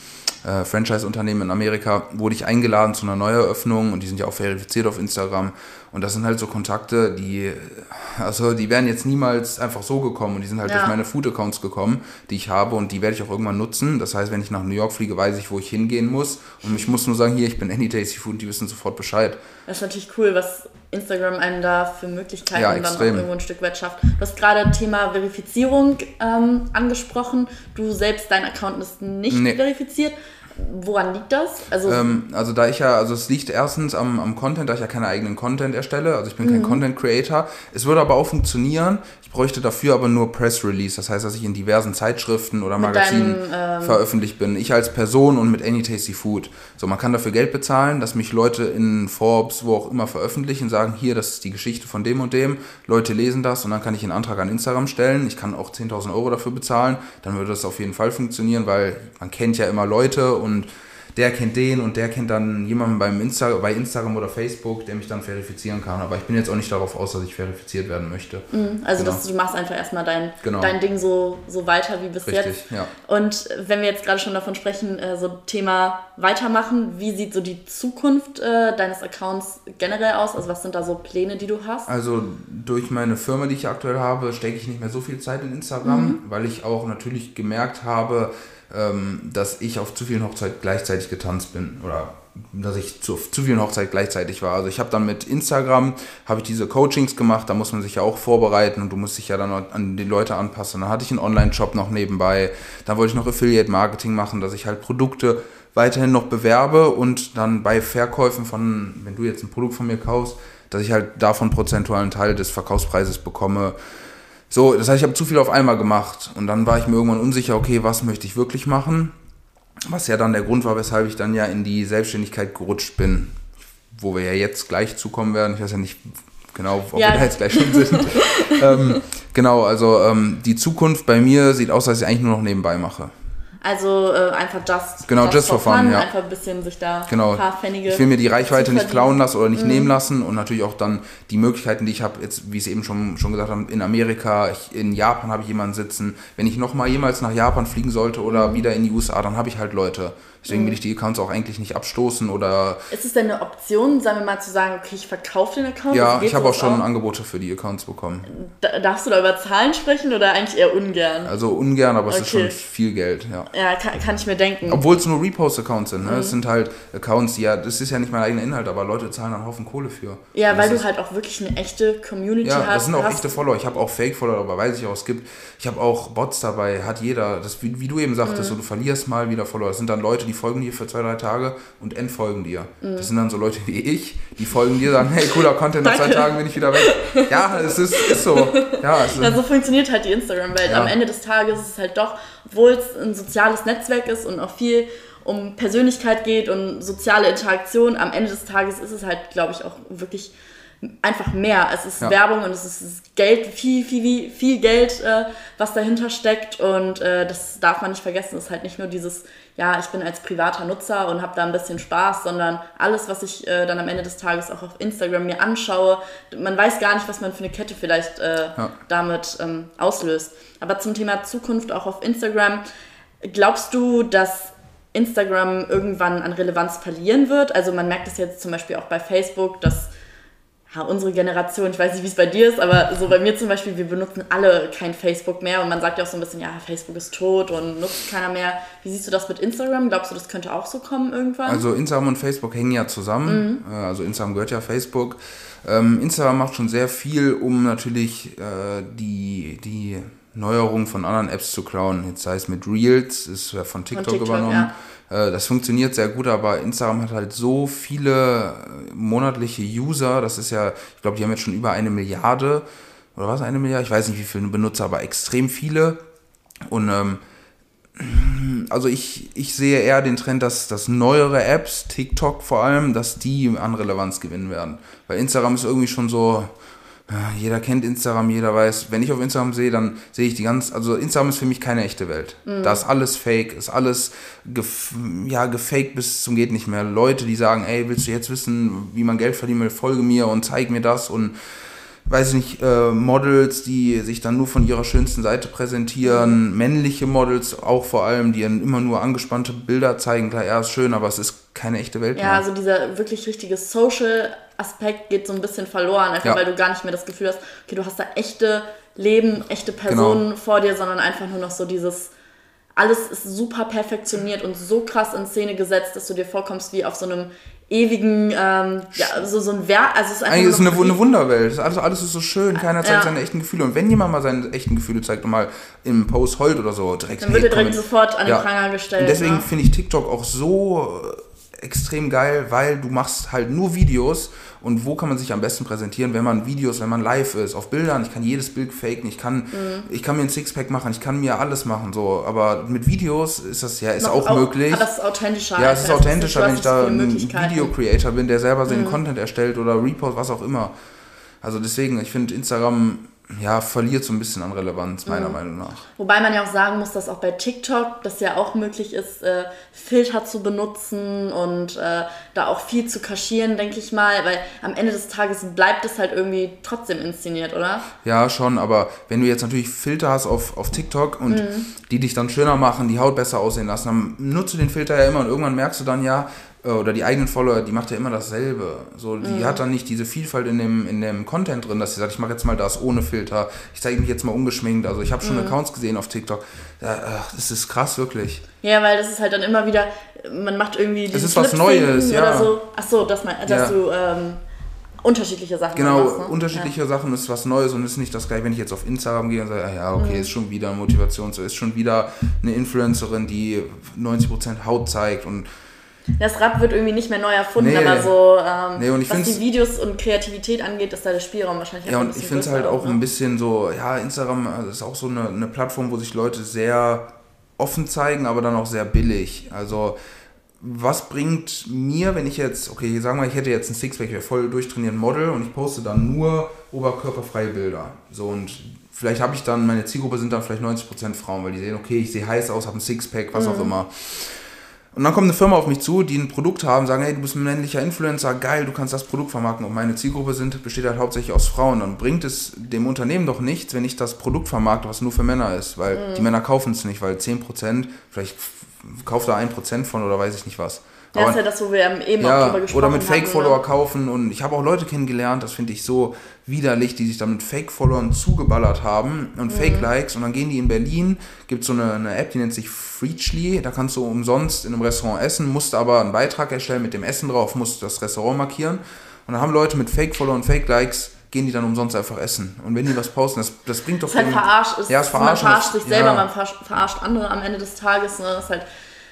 äh, Franchise-Unternehmen in Amerika, wurde ich eingeladen zu einer Neueröffnung und die sind ja auch verifiziert auf Instagram. Und das sind halt so Kontakte, die, also die wären jetzt niemals einfach so gekommen und die sind halt ja. durch meine Food-Accounts gekommen, die ich habe und die werde ich auch irgendwann nutzen. Das heißt, wenn ich nach New York fliege, weiß ich, wo ich hingehen muss. Und ich muss nur sagen, hier, ich bin Any Tasty Food und die wissen sofort Bescheid. Das ist natürlich cool, was Instagram einem da für Möglichkeiten ja, dann auch irgendwo ein Stück weit schafft. Du hast gerade Thema Verifizierung ähm, angesprochen. Du selbst, dein Account ist nicht nee. verifiziert. Woran liegt das? Also, ähm, also da ich ja, also es liegt erstens am, am Content, da ich ja keine eigenen Content erstelle, also ich bin mhm. kein Content Creator. Es würde aber auch funktionieren. Ich bräuchte dafür aber nur Press Release, das heißt, dass ich in diversen Zeitschriften oder Magazinen deinem, ähm, veröffentlicht bin. Ich als Person und mit Any Tasty Food. So, man kann dafür Geld bezahlen, dass mich Leute in Forbes, wo auch immer veröffentlichen, sagen, hier, das ist die Geschichte von dem und dem. Leute lesen das und dann kann ich einen Antrag an Instagram stellen. Ich kann auch 10.000 Euro dafür bezahlen. Dann würde das auf jeden Fall funktionieren, weil man kennt ja immer Leute und der kennt den und der kennt dann jemanden beim Insta bei Instagram oder Facebook, der mich dann verifizieren kann. Aber ich bin jetzt auch nicht darauf aus, dass ich verifiziert werden möchte. Mhm, also genau. dass du machst einfach erstmal dein, genau. dein Ding so, so weiter wie bis Richtig, jetzt. Ja. Und wenn wir jetzt gerade schon davon sprechen, äh, so Thema weitermachen, wie sieht so die Zukunft äh, deines Accounts generell aus? Also was sind da so Pläne, die du hast? Also durch meine Firma, die ich aktuell habe, stecke ich nicht mehr so viel Zeit in Instagram, mhm. weil ich auch natürlich gemerkt habe, dass ich auf zu vielen Hochzeiten gleichzeitig getanzt bin oder dass ich zu, zu vielen Hochzeiten gleichzeitig war. Also ich habe dann mit Instagram, habe ich diese Coachings gemacht, da muss man sich ja auch vorbereiten und du musst dich ja dann an die Leute anpassen. Dann hatte ich einen Online-Shop noch nebenbei, dann wollte ich noch Affiliate-Marketing machen, dass ich halt Produkte weiterhin noch bewerbe und dann bei Verkäufen von, wenn du jetzt ein Produkt von mir kaufst, dass ich halt davon prozentualen Teil des Verkaufspreises bekomme. So, das heißt, ich habe zu viel auf einmal gemacht. Und dann war ich mir irgendwann unsicher, okay, was möchte ich wirklich machen? Was ja dann der Grund war, weshalb ich dann ja in die Selbstständigkeit gerutscht bin. Wo wir ja jetzt gleich zukommen werden. Ich weiß ja nicht genau, ob ja. wir da jetzt gleich schon sind. ähm, genau, also ähm, die Zukunft bei mir sieht aus, dass ich eigentlich nur noch nebenbei mache. Also äh, einfach just, genau, just, just for fun, fun, ja. einfach ein bisschen sich da genau. ein paar Pfennige. Ich will mir die Reichweite nicht klauen lassen oder nicht mhm. nehmen lassen und natürlich auch dann die Möglichkeiten, die ich habe, jetzt, wie ich es eben schon, schon gesagt habe, in Amerika, ich, in Japan habe ich jemanden sitzen. Wenn ich nochmal jemals nach Japan fliegen sollte oder mhm. wieder in die USA, dann habe ich halt Leute. Deswegen will mhm. ich die Accounts auch eigentlich nicht abstoßen oder. Ist es denn eine Option, sagen wir mal, zu sagen, okay, ich verkaufe den Account? Ja, ich habe auch schon auch? Angebote für die Accounts bekommen. Da, darfst du da über Zahlen sprechen oder eigentlich eher ungern? Also ungern, aber okay. es ist schon viel Geld, ja. Ja, kann, kann ich mir denken. Obwohl es nur Repost-Accounts sind, ne? Mhm. Es sind halt Accounts, die ja, das ist ja nicht mein eigener Inhalt, aber Leute zahlen einen Haufen Kohle für. Ja, weil du halt auch wirklich eine echte Community ja, hast. Ja, das sind auch echte Follower. Ich habe auch Fake-Follower, aber weiß ich auch, es gibt, ich habe auch Bots dabei, hat jeder. Das, wie, wie du eben sagtest, mhm. so, du verlierst mal wieder Follower. Das sind dann Leute, die folgen dir für zwei, drei drei Tage und entfolgen dir. Mhm. Das sind dann so Leute wie ich, die folgen dir, sagen, hey, cooler Content, nach zwei Tagen bin ich wieder weg. Ja, es ist, ist so. Ja, es ja, so funktioniert halt die Instagram-Welt. Ja. Am Ende des Tages ist es halt doch, obwohl es ein soziales Netzwerk ist und auch viel um Persönlichkeit geht und soziale Interaktion, am Ende des Tages ist es halt, glaube ich, auch wirklich einfach mehr. Es ist ja. Werbung und es ist Geld, viel, viel, viel Geld, äh, was dahinter steckt. Und äh, das darf man nicht vergessen. Es ist halt nicht nur dieses, ja, ich bin als privater Nutzer und habe da ein bisschen Spaß, sondern alles, was ich äh, dann am Ende des Tages auch auf Instagram mir anschaue, man weiß gar nicht, was man für eine Kette vielleicht äh, ja. damit ähm, auslöst. Aber zum Thema Zukunft auch auf Instagram, glaubst du, dass Instagram irgendwann an Relevanz verlieren wird? Also man merkt es jetzt zum Beispiel auch bei Facebook, dass ja, unsere Generation, ich weiß nicht, wie es bei dir ist, aber so bei mir zum Beispiel, wir benutzen alle kein Facebook mehr und man sagt ja auch so ein bisschen, ja, Facebook ist tot und nutzt keiner mehr. Wie siehst du das mit Instagram? Glaubst du, das könnte auch so kommen irgendwann? Also Instagram und Facebook hängen ja zusammen. Mhm. Äh, also Instagram gehört ja Facebook. Ähm, Instagram macht schon sehr viel, um natürlich äh, die, die Neuerungen von anderen Apps zu klauen. Jetzt sei es mit Reels, ist ja von TikTok, von TikTok übernommen. Ja äh, das funktioniert sehr gut, aber Instagram hat halt so viele äh, monatliche User. Das ist ja, ich glaube, die haben jetzt schon über eine Milliarde oder was, eine Milliarde? Ich weiß nicht, wie viele Benutzer, aber extrem viele. Und ähm, also ich, ich sehe eher den Trend, dass, dass neuere Apps, TikTok vor allem, dass die an Relevanz gewinnen werden. Weil Instagram ist irgendwie schon so, jeder kennt Instagram, jeder weiß, wenn ich auf Instagram sehe, dann sehe ich die ganz, also Instagram ist für mich keine echte Welt. Mhm. Da ist alles fake, ist alles gef ja, gefaked bis zum geht nicht mehr. Leute, die sagen, ey, willst du jetzt wissen, wie man Geld verdienen will, folge mir und zeig mir das und weiß ich nicht, äh, Models, die sich dann nur von ihrer schönsten Seite präsentieren, männliche Models auch vor allem, die dann immer nur angespannte Bilder zeigen, klar, ja, ist schön, aber es ist keine echte Welt ja, mehr. Ja, also dieser wirklich richtige Social Aspekt geht so ein bisschen verloren, einfach ja. weil du gar nicht mehr das Gefühl hast, okay, du hast da echte Leben, echte Personen genau. vor dir, sondern einfach nur noch so dieses, alles ist super perfektioniert und so krass in Szene gesetzt, dass du dir vorkommst wie auf so einem ewigen, ähm, ja, so, so ein Werk, also es ist einfach Eigentlich ist eine, eine Wunderwelt, alles, alles ist so schön, keiner zeigt ja. seine echten Gefühle und wenn jemand mal seine echten Gefühle zeigt und mal im Post heult oder so, direkt... Dann wird er direkt sofort an den ja. Pranger gestellt. Und deswegen ne? finde ich TikTok auch so extrem geil, weil du machst halt nur Videos und wo kann man sich am besten präsentieren, wenn man Videos, wenn man live ist, auf Bildern, ich kann jedes Bild faken, ich kann, mhm. ich kann mir ein Sixpack machen, ich kann mir alles machen, so, aber mit Videos ist das ja, ist auch, auch möglich. Aber es ist authentischer. Ja, es ist authentischer, wenn ich da ein Video-Creator bin, der selber seinen mhm. Content erstellt oder Repost, was auch immer. Also deswegen, ich finde Instagram ja, verliert so ein bisschen an Relevanz, meiner mhm. Meinung nach. Wobei man ja auch sagen muss, dass auch bei TikTok das ja auch möglich ist, äh, Filter zu benutzen und äh, da auch viel zu kaschieren, denke ich mal, weil am Ende des Tages bleibt es halt irgendwie trotzdem inszeniert, oder? Ja, schon, aber wenn du jetzt natürlich Filter hast auf, auf TikTok und mhm. die dich dann schöner machen, die Haut besser aussehen lassen, dann nutzt du den Filter ja immer und irgendwann merkst du dann ja, oder die eigenen Follower, die macht ja immer dasselbe. So, die mhm. hat dann nicht diese Vielfalt in dem, in dem Content drin, dass sie sagt, ich mache jetzt mal das ohne Filter, ich zeige mich jetzt mal ungeschminkt. Also ich habe schon mhm. Accounts gesehen auf TikTok. Ja, das ist krass, wirklich. Ja, weil das ist halt dann immer wieder, man macht irgendwie Das ist was Neues, ja. Oder so. Ach so, dass, man, dass ja. du ähm, unterschiedliche Sachen Genau, machst, ne? unterschiedliche ja. Sachen ist was Neues und ist nicht das gleiche, wenn ich jetzt auf Instagram gehe und sage, ah ja, okay, mhm. ist schon wieder Motivation, so ist schon wieder eine Influencerin, die 90% Haut zeigt und das Rad wird irgendwie nicht mehr neu erfunden, nee. aber so, ähm, nee, was die Videos und Kreativität angeht, ist da der Spielraum wahrscheinlich Ja, und ich finde es halt auch ne? ein bisschen so, ja, Instagram ist auch so eine, eine Plattform, wo sich Leute sehr offen zeigen, aber dann auch sehr billig. Also, was bringt mir, wenn ich jetzt, okay, sagen wir, ich hätte jetzt ein Sixpack, ich wäre voll durchtrainiert Model und ich poste dann nur oberkörperfreie Bilder. So und vielleicht habe ich dann, meine Zielgruppe sind dann vielleicht 90% Frauen, weil die sehen, okay, ich sehe heiß aus, habe ein Sixpack, was mhm. auch immer. Und dann kommt eine Firma auf mich zu, die ein Produkt haben, sagen, hey, du bist ein männlicher Influencer, geil, du kannst das Produkt vermarkten und meine Zielgruppe sind, besteht halt hauptsächlich aus Frauen. Dann bringt es dem Unternehmen doch nichts, wenn ich das Produkt vermarkte, was nur für Männer ist, weil mhm. die Männer kaufen es nicht, weil 10%, vielleicht kauft da 1% von oder weiß ich nicht was. Ja, ist ja das, wo wir eben ja, auch drüber gesprochen haben. Oder mit Fake-Follower ne? kaufen. Und ich habe auch Leute kennengelernt, das finde ich so widerlich, die sich dann mit Fake-Followern zugeballert haben und mhm. Fake-Likes. Und dann gehen die in Berlin, gibt es so eine, eine, App, die nennt sich Freechly. Da kannst du umsonst in einem Restaurant essen, musst aber einen Beitrag erstellen mit dem Essen drauf, musst das Restaurant markieren. Und dann haben Leute mit Fake-Follower und Fake-Likes gehen die dann umsonst einfach essen. Und wenn die was posten, das, das bringt doch... Das ist halt verarscht. Ist, ja, es verarscht. Man verarscht sich selber, ja. man verarscht andere am Ende des Tages. Ne? Das ist halt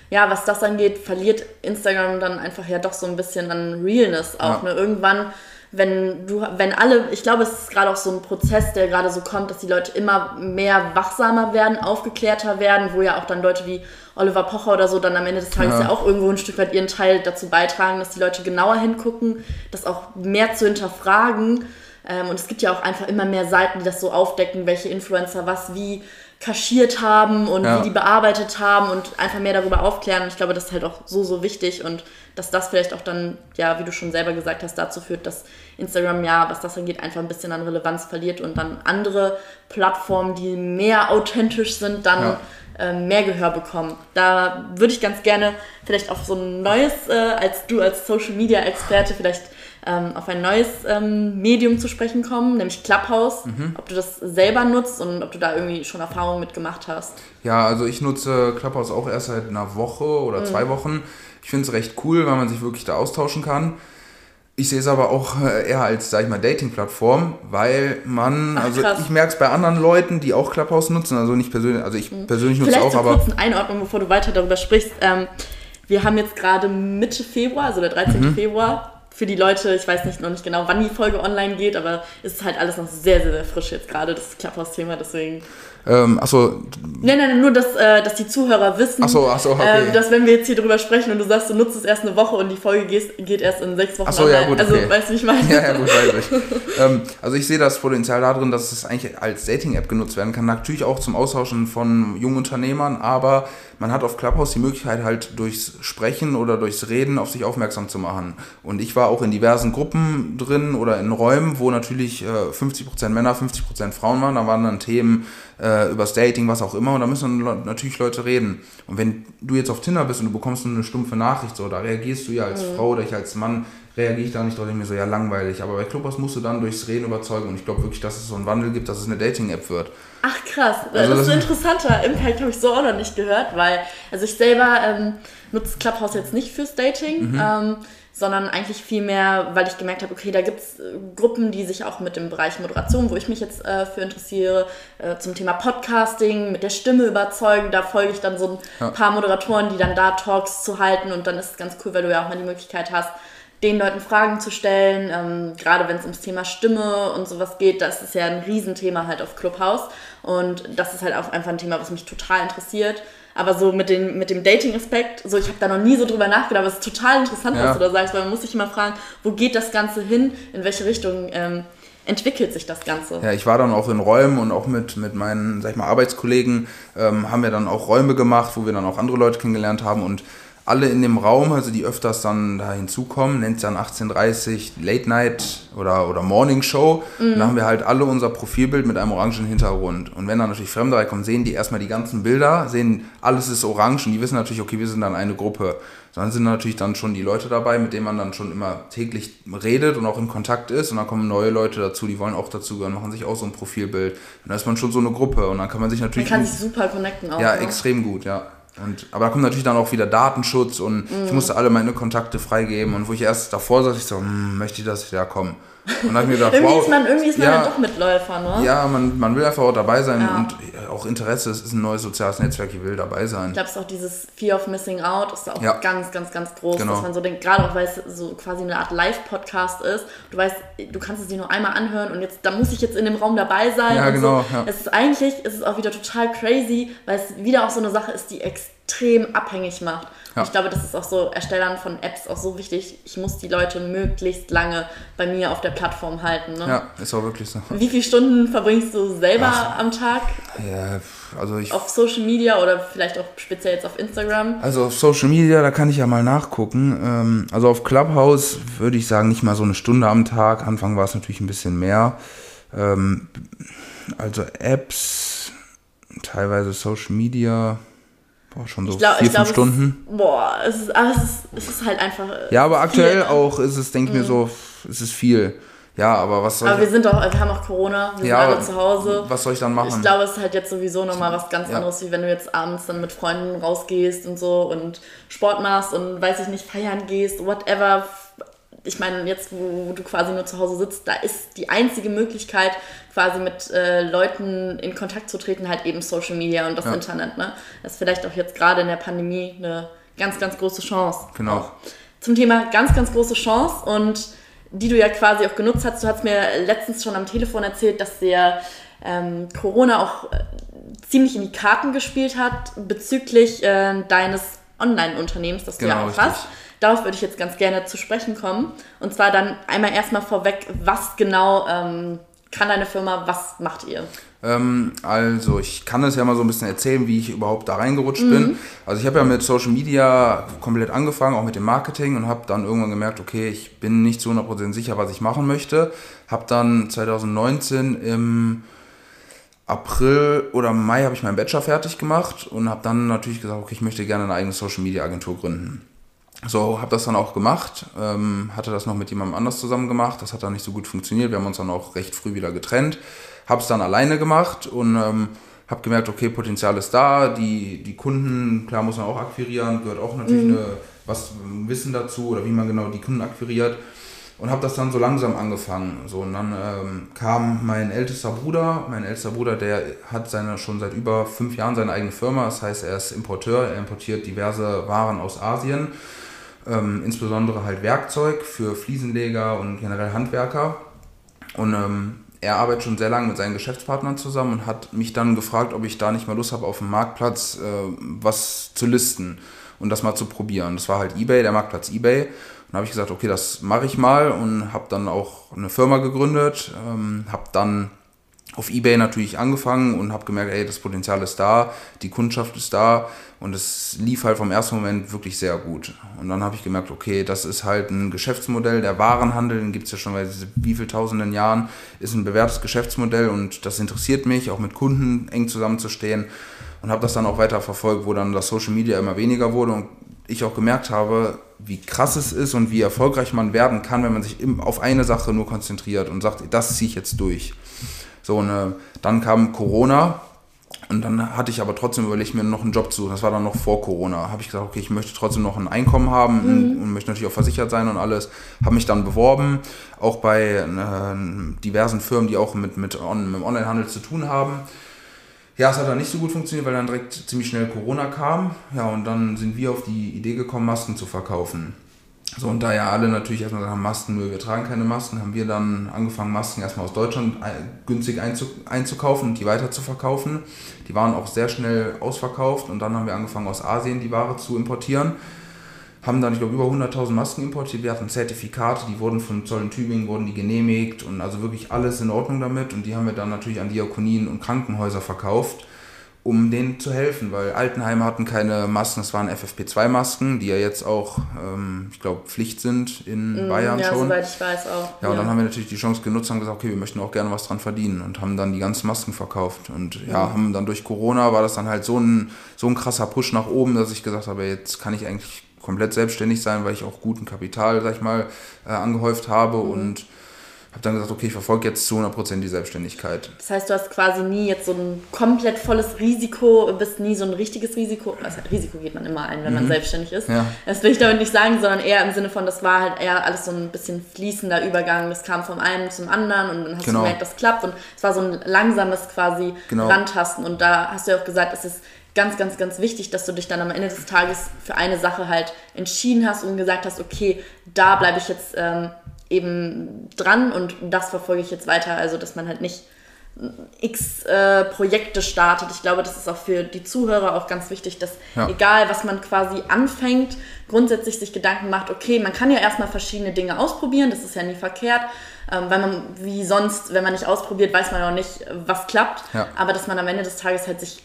ja, was das angeht, verliert Instagram dann einfach ja doch so ein bisschen an Realness auch. Ja. Ne? Irgendwann, wenn du, wenn alle, ich glaube, es ist gerade auch so ein Prozess, der gerade so kommt, dass die Leute immer mehr wachsamer werden, aufgeklärter werden, wo ja auch dann Leute wie Oliver Pocher oder so dann am Ende des Tages ja, ja auch irgendwo ein Stück weit ihren Teil dazu beitragen, dass die Leute genauer hingucken, das auch mehr zu hinterfragen. Ähm, und es gibt ja auch einfach immer mehr Seiten, die das so aufdecken, welche Influencer was wie kaschiert haben und ja. wie die bearbeitet haben und einfach mehr darüber aufklären. Und ich glaube, das ist halt auch so, so wichtig und dass das vielleicht auch dann, ja, wie du schon selber gesagt hast, dazu führt, dass Instagram ja, was das angeht, einfach ein bisschen an Relevanz verliert und dann andere Plattformen, die mehr authentisch sind, dann ja. äh, mehr Gehör bekommen. Da würde ich ganz gerne vielleicht auf so ein neues, äh, als du als Social Media Experte vielleicht ähm, auf ein neues ähm, Medium zu sprechen kommen, nämlich Clubhouse. Mhm. Ob du das selber nutzt und ob du da irgendwie schon Erfahrungen mitgemacht hast. Ja, also ich nutze Clubhouse auch erst seit einer Woche oder mhm. zwei Wochen. Ich finde es recht cool, weil man sich wirklich da austauschen kann. Ich sehe es aber auch äh, eher als, sag ich mal, Dating-Plattform, weil man, Ach, also ich merke es bei anderen Leuten, die auch Clubhouse nutzen, also nicht persönlich, also ich mhm. persönlich nutze Vielleicht auch, aber. Vielleicht kurz eine Einordnung, bevor du weiter darüber sprichst. Ähm, wir haben jetzt gerade Mitte Februar, also der 13. Mhm. Februar, für die Leute, ich weiß nicht noch nicht genau, wann die Folge online geht, aber es ist halt alles noch sehr, sehr, sehr frisch jetzt gerade, das Clubhouse-Thema, deswegen. Ähm, achso. Nein, nein, nur, dass, äh, dass die Zuhörer wissen, ach so, ach so, okay. äh, dass wenn wir jetzt hier drüber sprechen und du sagst, du nutzt es erst eine Woche und die Folge geht, geht erst in sechs Wochen Ach so, ja, gut, Also, okay. weißt du, wie ich meine? Ja, ja, gut, weiß ich. ähm, also ich sehe das Potenzial darin, dass es eigentlich als Dating-App genutzt werden kann. Natürlich auch zum Austauschen von jungen Unternehmern, aber man hat auf Clubhouse die Möglichkeit halt durchs Sprechen oder durchs Reden auf sich aufmerksam zu machen. Und ich war auch in diversen Gruppen drin oder in Räumen, wo natürlich äh, 50% Männer, 50% Frauen waren. Da waren dann Themen äh, übers Dating, was auch immer. Und da müssen dann natürlich Leute reden. Und wenn du jetzt auf Tinder bist und du bekommst eine stumpfe Nachricht, so, da reagierst du ja als mhm. Frau oder ich als Mann, reagiere ich da nicht, denke ich mir so, ja, langweilig. Aber bei Clubhouse musst du dann durchs Reden überzeugen. Und ich glaube wirklich, dass es so einen Wandel gibt, dass es eine Dating-App wird. Ach krass, also das, ist ein interessanter Impact, habe ich so auch noch nicht gehört, weil, also ich selber ähm, nutze Clubhouse jetzt nicht fürs Dating, mhm. ähm, sondern eigentlich viel mehr, weil ich gemerkt habe, okay, da gibt es äh, Gruppen, die sich auch mit dem Bereich Moderation, wo ich mich jetzt äh, für interessiere, äh, zum Thema Podcasting, mit der Stimme überzeugen. Da folge ich dann so ein ja. paar Moderatoren, die dann da Talks zu halten und dann ist es ganz cool, weil du ja auch mal die Möglichkeit hast, den Leuten Fragen zu stellen. Ähm, gerade wenn es ums Thema Stimme und sowas geht, das ist ja ein Riesenthema halt auf Clubhouse. Und das ist halt auch einfach ein Thema, was mich total interessiert. Aber so mit, den, mit dem Dating-Aspekt, so ich habe da noch nie so drüber nachgedacht, aber es ist total interessant, ja. was du da sagst, weil man muss sich immer fragen, wo geht das Ganze hin, in welche Richtung ähm, entwickelt sich das Ganze. Ja, ich war dann auch in Räumen und auch mit, mit meinen, sag ich mal, Arbeitskollegen ähm, haben wir dann auch Räume gemacht, wo wir dann auch andere Leute kennengelernt haben und alle in dem Raum, also die öfters dann da hinzukommen, nennt es dann 1830 Late Night oder, oder Morning Show. Mhm. Da haben wir halt alle unser Profilbild mit einem orangen Hintergrund. Und wenn dann natürlich Fremde reinkommen, sehen die erstmal die ganzen Bilder, sehen, alles ist orange und die wissen natürlich, okay, wir sind dann eine Gruppe. Dann sind natürlich dann schon die Leute dabei, mit denen man dann schon immer täglich redet und auch in Kontakt ist. Und dann kommen neue Leute dazu, die wollen auch dazugehören, machen sich auch so ein Profilbild. Und dann ist man schon so eine Gruppe und dann kann man sich natürlich. Man kann sich super connecten auch. Ja, ne? extrem gut, ja. Und, aber da kommt natürlich dann auch wieder Datenschutz und mhm. ich musste alle meine Kontakte freigeben. Und wo ich erst davor saß, ich so, hm, möchte ich das? Ja, komm. Und dann habe ich mir gedacht, irgendwie wow. Ist man, irgendwie ist man ja, doch Mitläufer, ne? Ja, man, man will einfach auch dabei sein ja. und auch Interesse, es ist ein neues soziales Netzwerk, ich will dabei sein. Ich glaube, es ist auch dieses Fear of Missing Out, ist auch ja. ganz, ganz, ganz groß, genau. dass man so denkt, gerade auch weil es so quasi eine Art Live-Podcast ist, du weißt, du kannst es dir nur einmal anhören und jetzt, da muss ich jetzt in dem Raum dabei sein. Ja, genau. So. Es ist eigentlich, es ist auch wieder total crazy, weil es wieder auch so eine Sache ist, die extrem abhängig macht. Ja. Ich glaube, das ist auch so Erstellern von Apps auch so wichtig. Ich muss die Leute möglichst lange bei mir auf der Plattform halten. Ne? Ja, ist auch wirklich so. Wie viele Stunden verbringst du selber Ach, am Tag? Ja, also ich. Auf Social Media oder vielleicht auch speziell jetzt auf Instagram? Also auf Social Media, da kann ich ja mal nachgucken. Ähm, also auf Clubhouse würde ich sagen, nicht mal so eine Stunde am Tag. Anfang war es natürlich ein bisschen mehr. Ähm, also Apps, teilweise Social Media Boah, schon so glaub, vier, fünf Stunden. Es, boah, es ist, aber es ist, es ist halt einfach. Ja, aber aktuell viel, ne? auch ist es, denke ich mhm. mir so, es ist viel. Ja, aber was soll Aber ich, wir sind doch, wir haben auch Corona, wir ja, sind alle zu Hause. Was soll ich dann machen? Ich glaube, es ist halt jetzt sowieso nochmal was ganz ja. anderes, wie wenn du jetzt abends dann mit Freunden rausgehst und so und Sport machst und weiß ich nicht, feiern gehst, whatever ich meine, jetzt, wo du quasi nur zu Hause sitzt, da ist die einzige Möglichkeit, quasi mit äh, Leuten in Kontakt zu treten, halt eben Social Media und das ja. Internet. Ne? Das ist vielleicht auch jetzt gerade in der Pandemie eine ganz, ganz große Chance. Genau. Zum Thema ganz, ganz große Chance und die du ja quasi auch genutzt hast. Du hast mir letztens schon am Telefon erzählt, dass der ähm, Corona auch äh, ziemlich in die Karten gespielt hat bezüglich äh, deines Online-Unternehmens, das genau, du ja genau, auch richtig. hast. Darauf würde ich jetzt ganz gerne zu sprechen kommen. Und zwar dann einmal erstmal vorweg, was genau ähm, kann deine Firma, was macht ihr? Ähm, also ich kann es ja mal so ein bisschen erzählen, wie ich überhaupt da reingerutscht mhm. bin. Also ich habe ja mit Social Media komplett angefangen, auch mit dem Marketing und habe dann irgendwann gemerkt, okay, ich bin nicht zu 100% sicher, was ich machen möchte. Habe dann 2019 im April oder Mai habe ich meinen Bachelor fertig gemacht und habe dann natürlich gesagt, okay, ich möchte gerne eine eigene Social Media Agentur gründen. So, habe das dann auch gemacht, ähm, hatte das noch mit jemandem anders zusammen gemacht, das hat dann nicht so gut funktioniert, wir haben uns dann auch recht früh wieder getrennt, habe es dann alleine gemacht und ähm, habe gemerkt, okay, Potenzial ist da, die, die Kunden, klar muss man auch akquirieren, gehört auch natürlich mhm. eine, was Wissen dazu oder wie man genau die Kunden akquiriert und habe das dann so langsam angefangen. So, und dann ähm, kam mein ältester Bruder, mein ältester Bruder, der hat seine schon seit über fünf Jahren seine eigene Firma, das heißt, er ist Importeur, er importiert diverse Waren aus Asien ähm, insbesondere halt Werkzeug für Fliesenleger und generell Handwerker. Und ähm, er arbeitet schon sehr lange mit seinen Geschäftspartnern zusammen und hat mich dann gefragt, ob ich da nicht mal Lust habe, auf dem Marktplatz äh, was zu listen und das mal zu probieren. Das war halt eBay, der Marktplatz eBay. Und habe ich gesagt, okay, das mache ich mal und habe dann auch eine Firma gegründet, ähm, habe dann auf eBay natürlich angefangen und habe gemerkt, ey, das Potenzial ist da, die Kundschaft ist da und es lief halt vom ersten Moment wirklich sehr gut. Und dann habe ich gemerkt, okay, das ist halt ein Geschäftsmodell, der Warenhandel, den gibt es ja schon seit wie viel tausenden Jahren, ist ein bewährtes Geschäftsmodell und das interessiert mich, auch mit Kunden eng zusammenzustehen und habe das dann auch weiter verfolgt, wo dann das Social Media immer weniger wurde und ich auch gemerkt habe, wie krass es ist und wie erfolgreich man werden kann, wenn man sich auf eine Sache nur konzentriert und sagt, das ziehe ich jetzt durch. So, und äh, dann kam Corona und dann hatte ich aber trotzdem überlegt, mir noch einen Job zu suchen. Das war dann noch vor Corona. Habe ich gesagt, okay, ich möchte trotzdem noch ein Einkommen haben mhm. und möchte natürlich auch versichert sein und alles. Habe mich dann beworben, auch bei äh, diversen Firmen, die auch mit, mit, on, mit Onlinehandel zu tun haben. Ja, es hat dann nicht so gut funktioniert, weil dann direkt ziemlich schnell Corona kam. Ja, und dann sind wir auf die Idee gekommen, Masken zu verkaufen. So, und da ja alle natürlich erstmal sagen, Masken, nur wir tragen keine Masken, haben wir dann angefangen, Masken erstmal aus Deutschland günstig einzukaufen und die weiter zu verkaufen. Die waren auch sehr schnell ausverkauft und dann haben wir angefangen, aus Asien die Ware zu importieren. Haben dann, ich glaube, über 100.000 Masken importiert. Wir hatten Zertifikate, die wurden von Zoll in Tübingen, wurden die genehmigt und also wirklich alles in Ordnung damit. Und die haben wir dann natürlich an Diakonien und Krankenhäuser verkauft um denen zu helfen, weil Altenheime hatten keine Masken, das waren FFP2-Masken, die ja jetzt auch, ähm, ich glaube, Pflicht sind in mm, Bayern ja, schon. Ja, soweit ich weiß auch. Ja, und ja. dann haben wir natürlich die Chance genutzt und gesagt, okay, wir möchten auch gerne was dran verdienen und haben dann die ganzen Masken verkauft. Und ja, mhm. haben dann durch Corona war das dann halt so ein, so ein krasser Push nach oben, dass ich gesagt habe, jetzt kann ich eigentlich komplett selbstständig sein, weil ich auch guten Kapital, sag ich mal, äh, angehäuft habe mhm. und habe dann gesagt, okay, ich verfolge jetzt zu 100% die Selbstständigkeit. Das heißt, du hast quasi nie jetzt so ein komplett volles Risiko, bist nie so ein richtiges Risiko, also Risiko geht man immer ein, wenn man mhm. selbstständig ist. Ja. Das will ich damit nicht sagen, sondern eher im Sinne von, das war halt eher alles so ein bisschen fließender Übergang, das kam vom einen zum anderen und dann hast genau. du gemerkt, das klappt und es war so ein langsames quasi genau. Rantasten und da hast du ja auch gesagt, es ist ganz, ganz, ganz wichtig, dass du dich dann am Ende des Tages für eine Sache halt entschieden hast und gesagt hast, okay, da bleibe ich jetzt ähm, eben dran und das verfolge ich jetzt weiter. Also, dass man halt nicht x äh, Projekte startet. Ich glaube, das ist auch für die Zuhörer auch ganz wichtig, dass ja. egal, was man quasi anfängt, grundsätzlich sich Gedanken macht, okay, man kann ja erstmal verschiedene Dinge ausprobieren, das ist ja nie verkehrt, ähm, weil man, wie sonst, wenn man nicht ausprobiert, weiß man auch nicht, was klappt, ja. aber dass man am Ende des Tages halt sich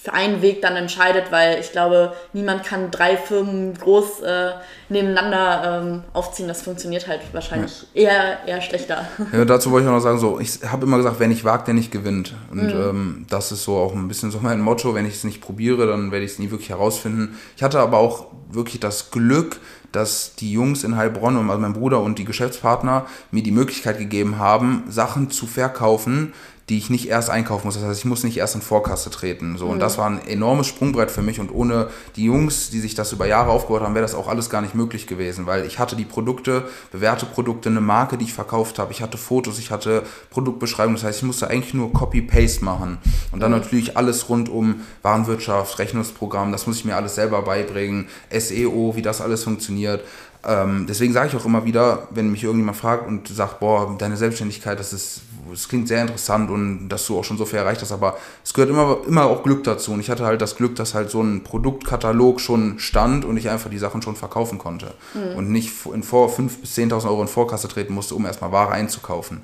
für einen Weg dann entscheidet, weil ich glaube, niemand kann drei Firmen groß äh, nebeneinander ähm, aufziehen. Das funktioniert halt wahrscheinlich ja. eher, eher schlechter. Ja, dazu wollte ich auch noch sagen, so, ich habe immer gesagt, wer nicht wagt, der nicht gewinnt. Und mhm. ähm, das ist so auch ein bisschen so mein Motto, wenn ich es nicht probiere, dann werde ich es nie wirklich herausfinden. Ich hatte aber auch wirklich das Glück, dass die Jungs in Heilbronn, also mein Bruder und die Geschäftspartner, mir die Möglichkeit gegeben haben, Sachen zu verkaufen, die ich nicht erst einkaufen muss. Das heißt, ich muss nicht erst in Vorkasse treten. So, mhm. und das war ein enormes Sprungbrett für mich. Und ohne die Jungs, die sich das über Jahre aufgebaut haben, wäre das auch alles gar nicht möglich gewesen, weil ich hatte die Produkte, bewährte Produkte, eine Marke, die ich verkauft habe. Ich hatte Fotos, ich hatte Produktbeschreibungen. Das heißt, ich musste eigentlich nur Copy-Paste machen. Und dann mhm. natürlich alles rund um Warenwirtschaft, Rechnungsprogramm, das muss ich mir alles selber beibringen, SEO, wie das alles funktioniert. Ähm, deswegen sage ich auch immer wieder, wenn mich irgendjemand fragt und sagt, boah, deine Selbstständigkeit, das ist es klingt sehr interessant und dass du auch schon so viel erreicht hast, aber es gehört immer, immer auch Glück dazu. Und ich hatte halt das Glück, dass halt so ein Produktkatalog schon stand und ich einfach die Sachen schon verkaufen konnte. Mhm. Und nicht in vor 5.000 bis 10.000 Euro in Vorkasse treten musste, um erstmal Ware einzukaufen.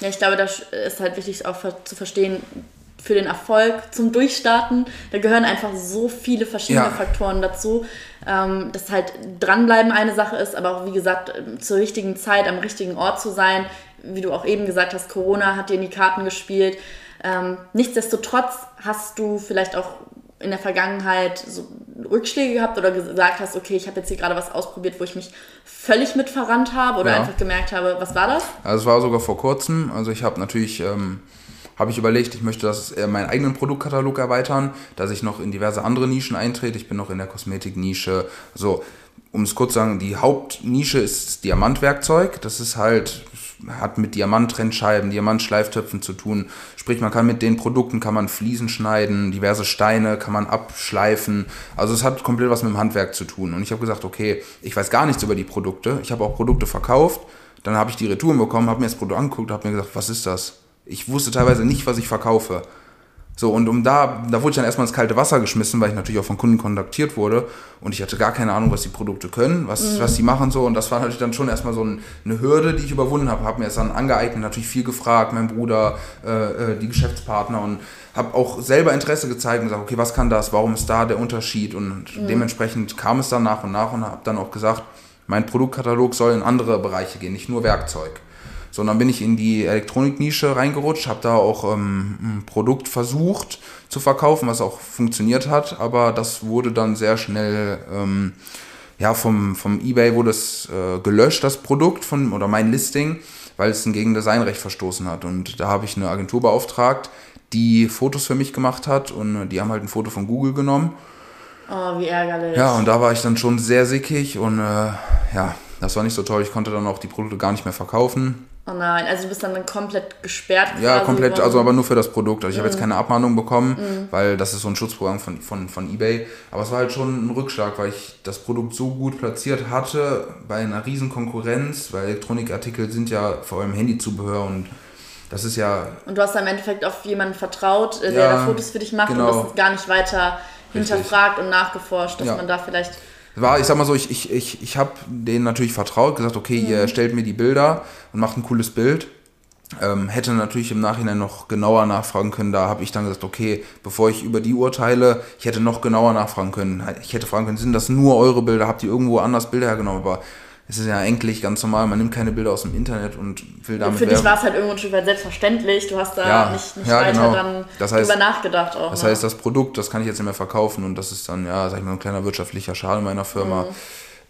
Ja, ich glaube, das ist halt wichtig auch zu verstehen, für den Erfolg zum Durchstarten, da gehören einfach so viele verschiedene ja. Faktoren dazu, ähm, dass halt dranbleiben eine Sache ist, aber auch wie gesagt zur richtigen Zeit am richtigen Ort zu sein, wie du auch eben gesagt hast, Corona hat dir in die Karten gespielt. Ähm, nichtsdestotrotz hast du vielleicht auch in der Vergangenheit so Rückschläge gehabt oder gesagt hast, okay, ich habe jetzt hier gerade was ausprobiert, wo ich mich völlig mit verrannt habe oder ja. einfach gemerkt habe, was war das? Also es war sogar vor kurzem. Also ich habe natürlich ähm, habe ich überlegt, ich möchte das äh, meinen eigenen Produktkatalog erweitern, dass ich noch in diverse andere Nischen eintrete. Ich bin noch in der Kosmetiknische. So, um es kurz zu sagen, die Hauptnische ist Diamantwerkzeug. Das ist halt hat mit Diamanttrennscheiben, Diamantschleiftöpfen zu tun. Sprich, man kann mit den Produkten kann man Fliesen schneiden, diverse Steine kann man abschleifen. Also es hat komplett was mit dem Handwerk zu tun. Und ich habe gesagt, okay, ich weiß gar nichts über die Produkte. Ich habe auch Produkte verkauft. Dann habe ich die Retouren bekommen, habe mir das Produkt angeguckt, habe mir gesagt, was ist das? Ich wusste teilweise nicht, was ich verkaufe. So, und um da, da wurde ich dann erstmal ins kalte Wasser geschmissen, weil ich natürlich auch von Kunden kontaktiert wurde und ich hatte gar keine Ahnung, was die Produkte können, was, mhm. was die machen so und das war natürlich dann schon erstmal so ein, eine Hürde, die ich überwunden habe, habe mir es dann angeeignet, natürlich viel gefragt, mein Bruder, äh, äh, die Geschäftspartner und habe auch selber Interesse gezeigt und gesagt, okay, was kann das, warum ist da der Unterschied und mhm. dementsprechend kam es dann nach und nach und habe dann auch gesagt, mein Produktkatalog soll in andere Bereiche gehen, nicht nur Werkzeug. So, und dann bin ich in die Elektroniknische reingerutscht, habe da auch ähm, ein Produkt versucht zu verkaufen, was auch funktioniert hat, aber das wurde dann sehr schnell, ähm, ja, vom, vom Ebay wurde es äh, gelöscht, das Produkt von, oder mein Listing, weil es gegen Designrecht verstoßen hat. Und da habe ich eine Agentur beauftragt, die Fotos für mich gemacht hat und die haben halt ein Foto von Google genommen. Oh, wie ärgerlich. Ja, und da war ich dann schon sehr sickig und äh, ja, das war nicht so toll. Ich konnte dann auch die Produkte gar nicht mehr verkaufen. Oh nein, also du bist dann komplett gesperrt. Ja, komplett, also aber nur für das Produkt. Also ich mm. habe jetzt mhm. keine Abmahnung bekommen, mm. weil das ist so ein Schutzprogramm von, von, von eBay. Aber es war halt schon ein Rückschlag, weil ich das Produkt so gut platziert hatte bei einer riesen Konkurrenz, weil Elektronikartikel sind ja vor allem Handyzubehör und das ist ja... Und du hast im Endeffekt auf jemanden vertraut, äh, der ja, da Fotos für dich macht genau. und das gar nicht weiter Richtig. hinterfragt und nachgeforscht, dass ja. man da vielleicht war, ich sag mal so, ich, ich, ich, ich habe denen natürlich vertraut, gesagt, okay, mhm. ihr stellt mir die Bilder und macht ein cooles Bild. Ähm, hätte natürlich im Nachhinein noch genauer nachfragen können. Da habe ich dann gesagt, okay, bevor ich über die urteile, ich hätte noch genauer nachfragen können. Ich hätte fragen können, sind das nur eure Bilder? Habt ihr irgendwo anders Bilder hergenommen? Aber es ist ja eigentlich ganz normal, man nimmt keine Bilder aus dem Internet und will damit. Für dich war es halt irgendwo ein Stück weit selbstverständlich. Du hast da ja, nicht, nicht ja, weiter genau. dann das heißt, drüber nachgedacht auch. Das ne? heißt, das Produkt, das kann ich jetzt nicht mehr verkaufen und das ist dann, ja, sag ich mal, ein kleiner wirtschaftlicher Schaden meiner Firma. Mhm.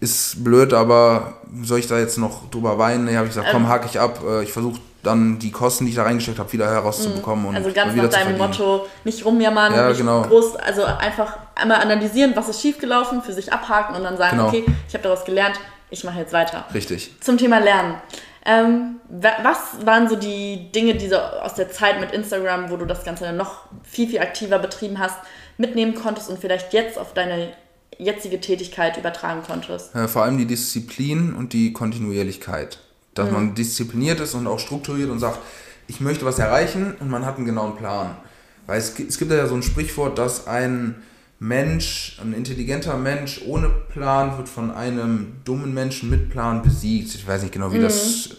Ist blöd, aber soll ich da jetzt noch drüber weinen? Nee, habe ich gesagt, komm, ähm, hake ich ab. Äh, ich versuche dann die Kosten, die ich da reingesteckt habe, wieder herauszubekommen. Mhm. also ganz nach deinem Motto, nicht rumjammern, ja, nicht genau. groß, also einfach einmal analysieren, was ist schiefgelaufen, für sich abhaken und dann sagen, genau. okay, ich habe daraus gelernt, ich mache jetzt weiter. Richtig. Zum Thema Lernen. Ähm, was waren so die Dinge, die so aus der Zeit mit Instagram, wo du das Ganze noch viel, viel aktiver betrieben hast, mitnehmen konntest und vielleicht jetzt auf deine jetzige Tätigkeit übertragen konntest? Ja, vor allem die Disziplin und die Kontinuierlichkeit. Dass mhm. man diszipliniert ist und auch strukturiert und sagt, ich möchte was erreichen und man hat einen genauen Plan. Weil es, es gibt ja so ein Sprichwort, dass ein Mensch, ein intelligenter Mensch ohne Plan wird von einem dummen Menschen mit Plan besiegt. Ich weiß nicht genau, wie, mhm. das,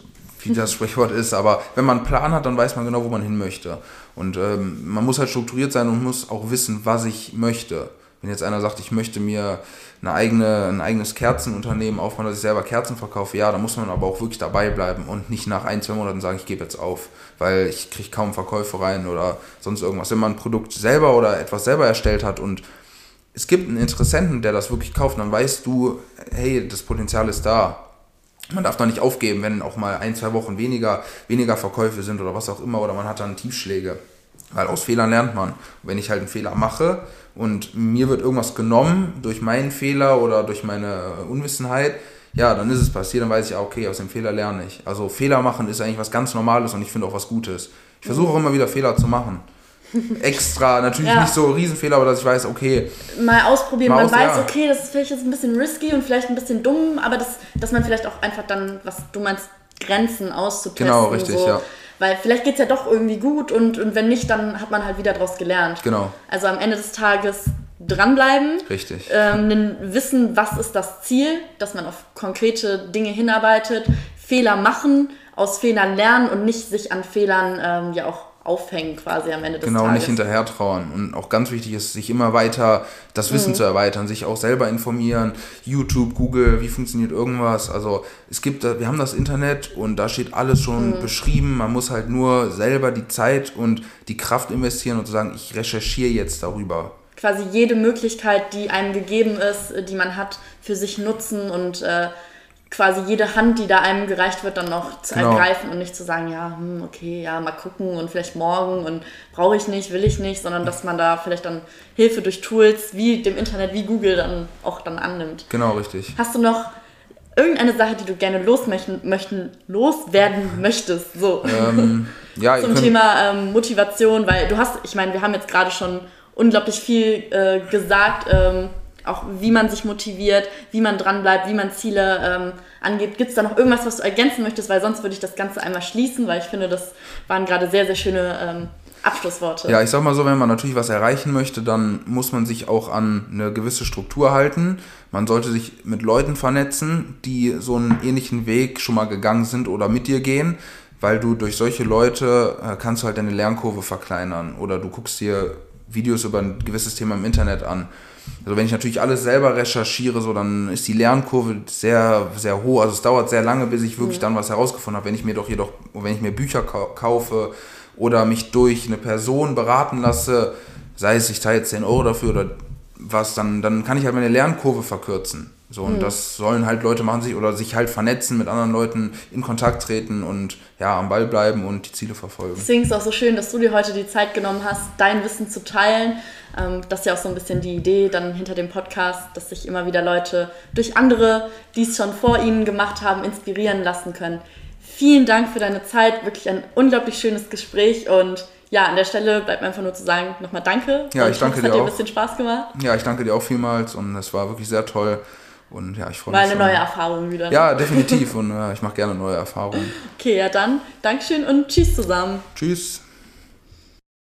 wie das Sprichwort ist, aber wenn man einen Plan hat, dann weiß man genau, wo man hin möchte. Und ähm, man muss halt strukturiert sein und muss auch wissen, was ich möchte. Wenn jetzt einer sagt, ich möchte mir eine eigene, ein eigenes Kerzenunternehmen aufbauen, dass ich selber Kerzen verkaufe, ja, dann muss man aber auch wirklich dabei bleiben und nicht nach ein, zwei Monaten sagen, ich gebe jetzt auf, weil ich kriege kaum Verkäufe rein oder sonst irgendwas. Wenn man ein Produkt selber oder etwas selber erstellt hat und es gibt einen Interessenten, der das wirklich kauft, dann weißt du, hey, das Potenzial ist da. Man darf da nicht aufgeben, wenn auch mal ein, zwei Wochen weniger, weniger Verkäufe sind oder was auch immer, oder man hat dann Tiefschläge. Weil aus Fehlern lernt man. wenn ich halt einen Fehler mache und mir wird irgendwas genommen durch meinen Fehler oder durch meine Unwissenheit, ja, dann ist es passiert, dann weiß ich, okay, aus dem Fehler lerne ich. Also Fehler machen ist eigentlich was ganz Normales und ich finde auch was Gutes. Ich versuche auch immer wieder Fehler zu machen extra, natürlich ja. nicht so Riesenfehler, aber dass ich weiß, okay. Mal ausprobieren, mal man aus, weiß, ja. okay, das ist vielleicht jetzt ein bisschen risky und vielleicht ein bisschen dumm, aber das, dass man vielleicht auch einfach dann, was du meinst, Grenzen auszutesten. Genau, richtig, so. ja. Weil vielleicht geht es ja doch irgendwie gut und, und wenn nicht, dann hat man halt wieder daraus gelernt. Genau. Also am Ende des Tages dranbleiben. Richtig. Ähm, wissen, was ist das Ziel, dass man auf konkrete Dinge hinarbeitet, Fehler machen, aus Fehlern lernen und nicht sich an Fehlern ähm, ja auch aufhängen quasi am Ende des genau, Tages. Genau, nicht hinterher trauern. Und auch ganz wichtig ist, sich immer weiter das Wissen mhm. zu erweitern, sich auch selber informieren. YouTube, Google, wie funktioniert irgendwas. Also es gibt, wir haben das Internet und da steht alles schon mhm. beschrieben. Man muss halt nur selber die Zeit und die Kraft investieren und sagen, ich recherchiere jetzt darüber. Quasi jede Möglichkeit, die einem gegeben ist, die man hat, für sich nutzen und äh, quasi jede Hand, die da einem gereicht wird, dann noch zu genau. ergreifen und nicht zu sagen, ja, hm, okay, ja, mal gucken und vielleicht morgen und brauche ich nicht, will ich nicht, sondern dass man da vielleicht dann Hilfe durch Tools wie dem Internet, wie Google dann auch dann annimmt. Genau, richtig. Hast du noch irgendeine Sache, die du gerne losmöchten, möchten, loswerden möchtest? So. Ähm, ja, Zum Thema ähm, Motivation, weil du hast, ich meine, wir haben jetzt gerade schon unglaublich viel äh, gesagt, ähm, auch wie man sich motiviert, wie man dranbleibt, wie man Ziele ähm, angeht. Gibt es da noch irgendwas, was du ergänzen möchtest? Weil sonst würde ich das Ganze einmal schließen, weil ich finde, das waren gerade sehr, sehr schöne ähm, Abschlussworte. Ja, ich sag mal so, wenn man natürlich was erreichen möchte, dann muss man sich auch an eine gewisse Struktur halten. Man sollte sich mit Leuten vernetzen, die so einen ähnlichen Weg schon mal gegangen sind oder mit dir gehen, weil du durch solche Leute äh, kannst du halt deine Lernkurve verkleinern oder du guckst dir Videos über ein gewisses Thema im Internet an. Also wenn ich natürlich alles selber recherchiere, so dann ist die Lernkurve sehr, sehr hoch. Also es dauert sehr lange, bis ich wirklich mhm. dann was herausgefunden habe. Wenn ich mir doch jedoch, wenn ich mir Bücher kaufe, oder mich durch eine Person beraten lasse, sei es ich jetzt 10 Euro dafür oder was, dann, dann kann ich halt meine Lernkurve verkürzen. So, und mhm. das sollen halt Leute machen sich oder sich halt vernetzen mit anderen Leuten, in Kontakt treten und ja, am Ball bleiben und die Ziele verfolgen. Deswegen ist es auch so schön, dass du dir heute die Zeit genommen hast, dein Wissen zu teilen. Ähm, das ist ja auch so ein bisschen die Idee dann hinter dem Podcast, dass sich immer wieder Leute durch andere, die es schon vor ihnen gemacht haben, inspirieren lassen können. Vielen Dank für deine Zeit. Wirklich ein unglaublich schönes Gespräch und ja, an der Stelle bleibt mir einfach nur zu sagen, nochmal danke. Ja, ich danke dir auch. Es hat dir ein bisschen Spaß gemacht. Ja, ich danke dir auch vielmals und es war wirklich sehr toll. Und ja, ich freue mich. War eine neue Erfahrung wieder. Ja, definitiv. Und ja, ich mache gerne neue Erfahrungen. Okay, ja dann. Dankeschön und tschüss zusammen. Tschüss.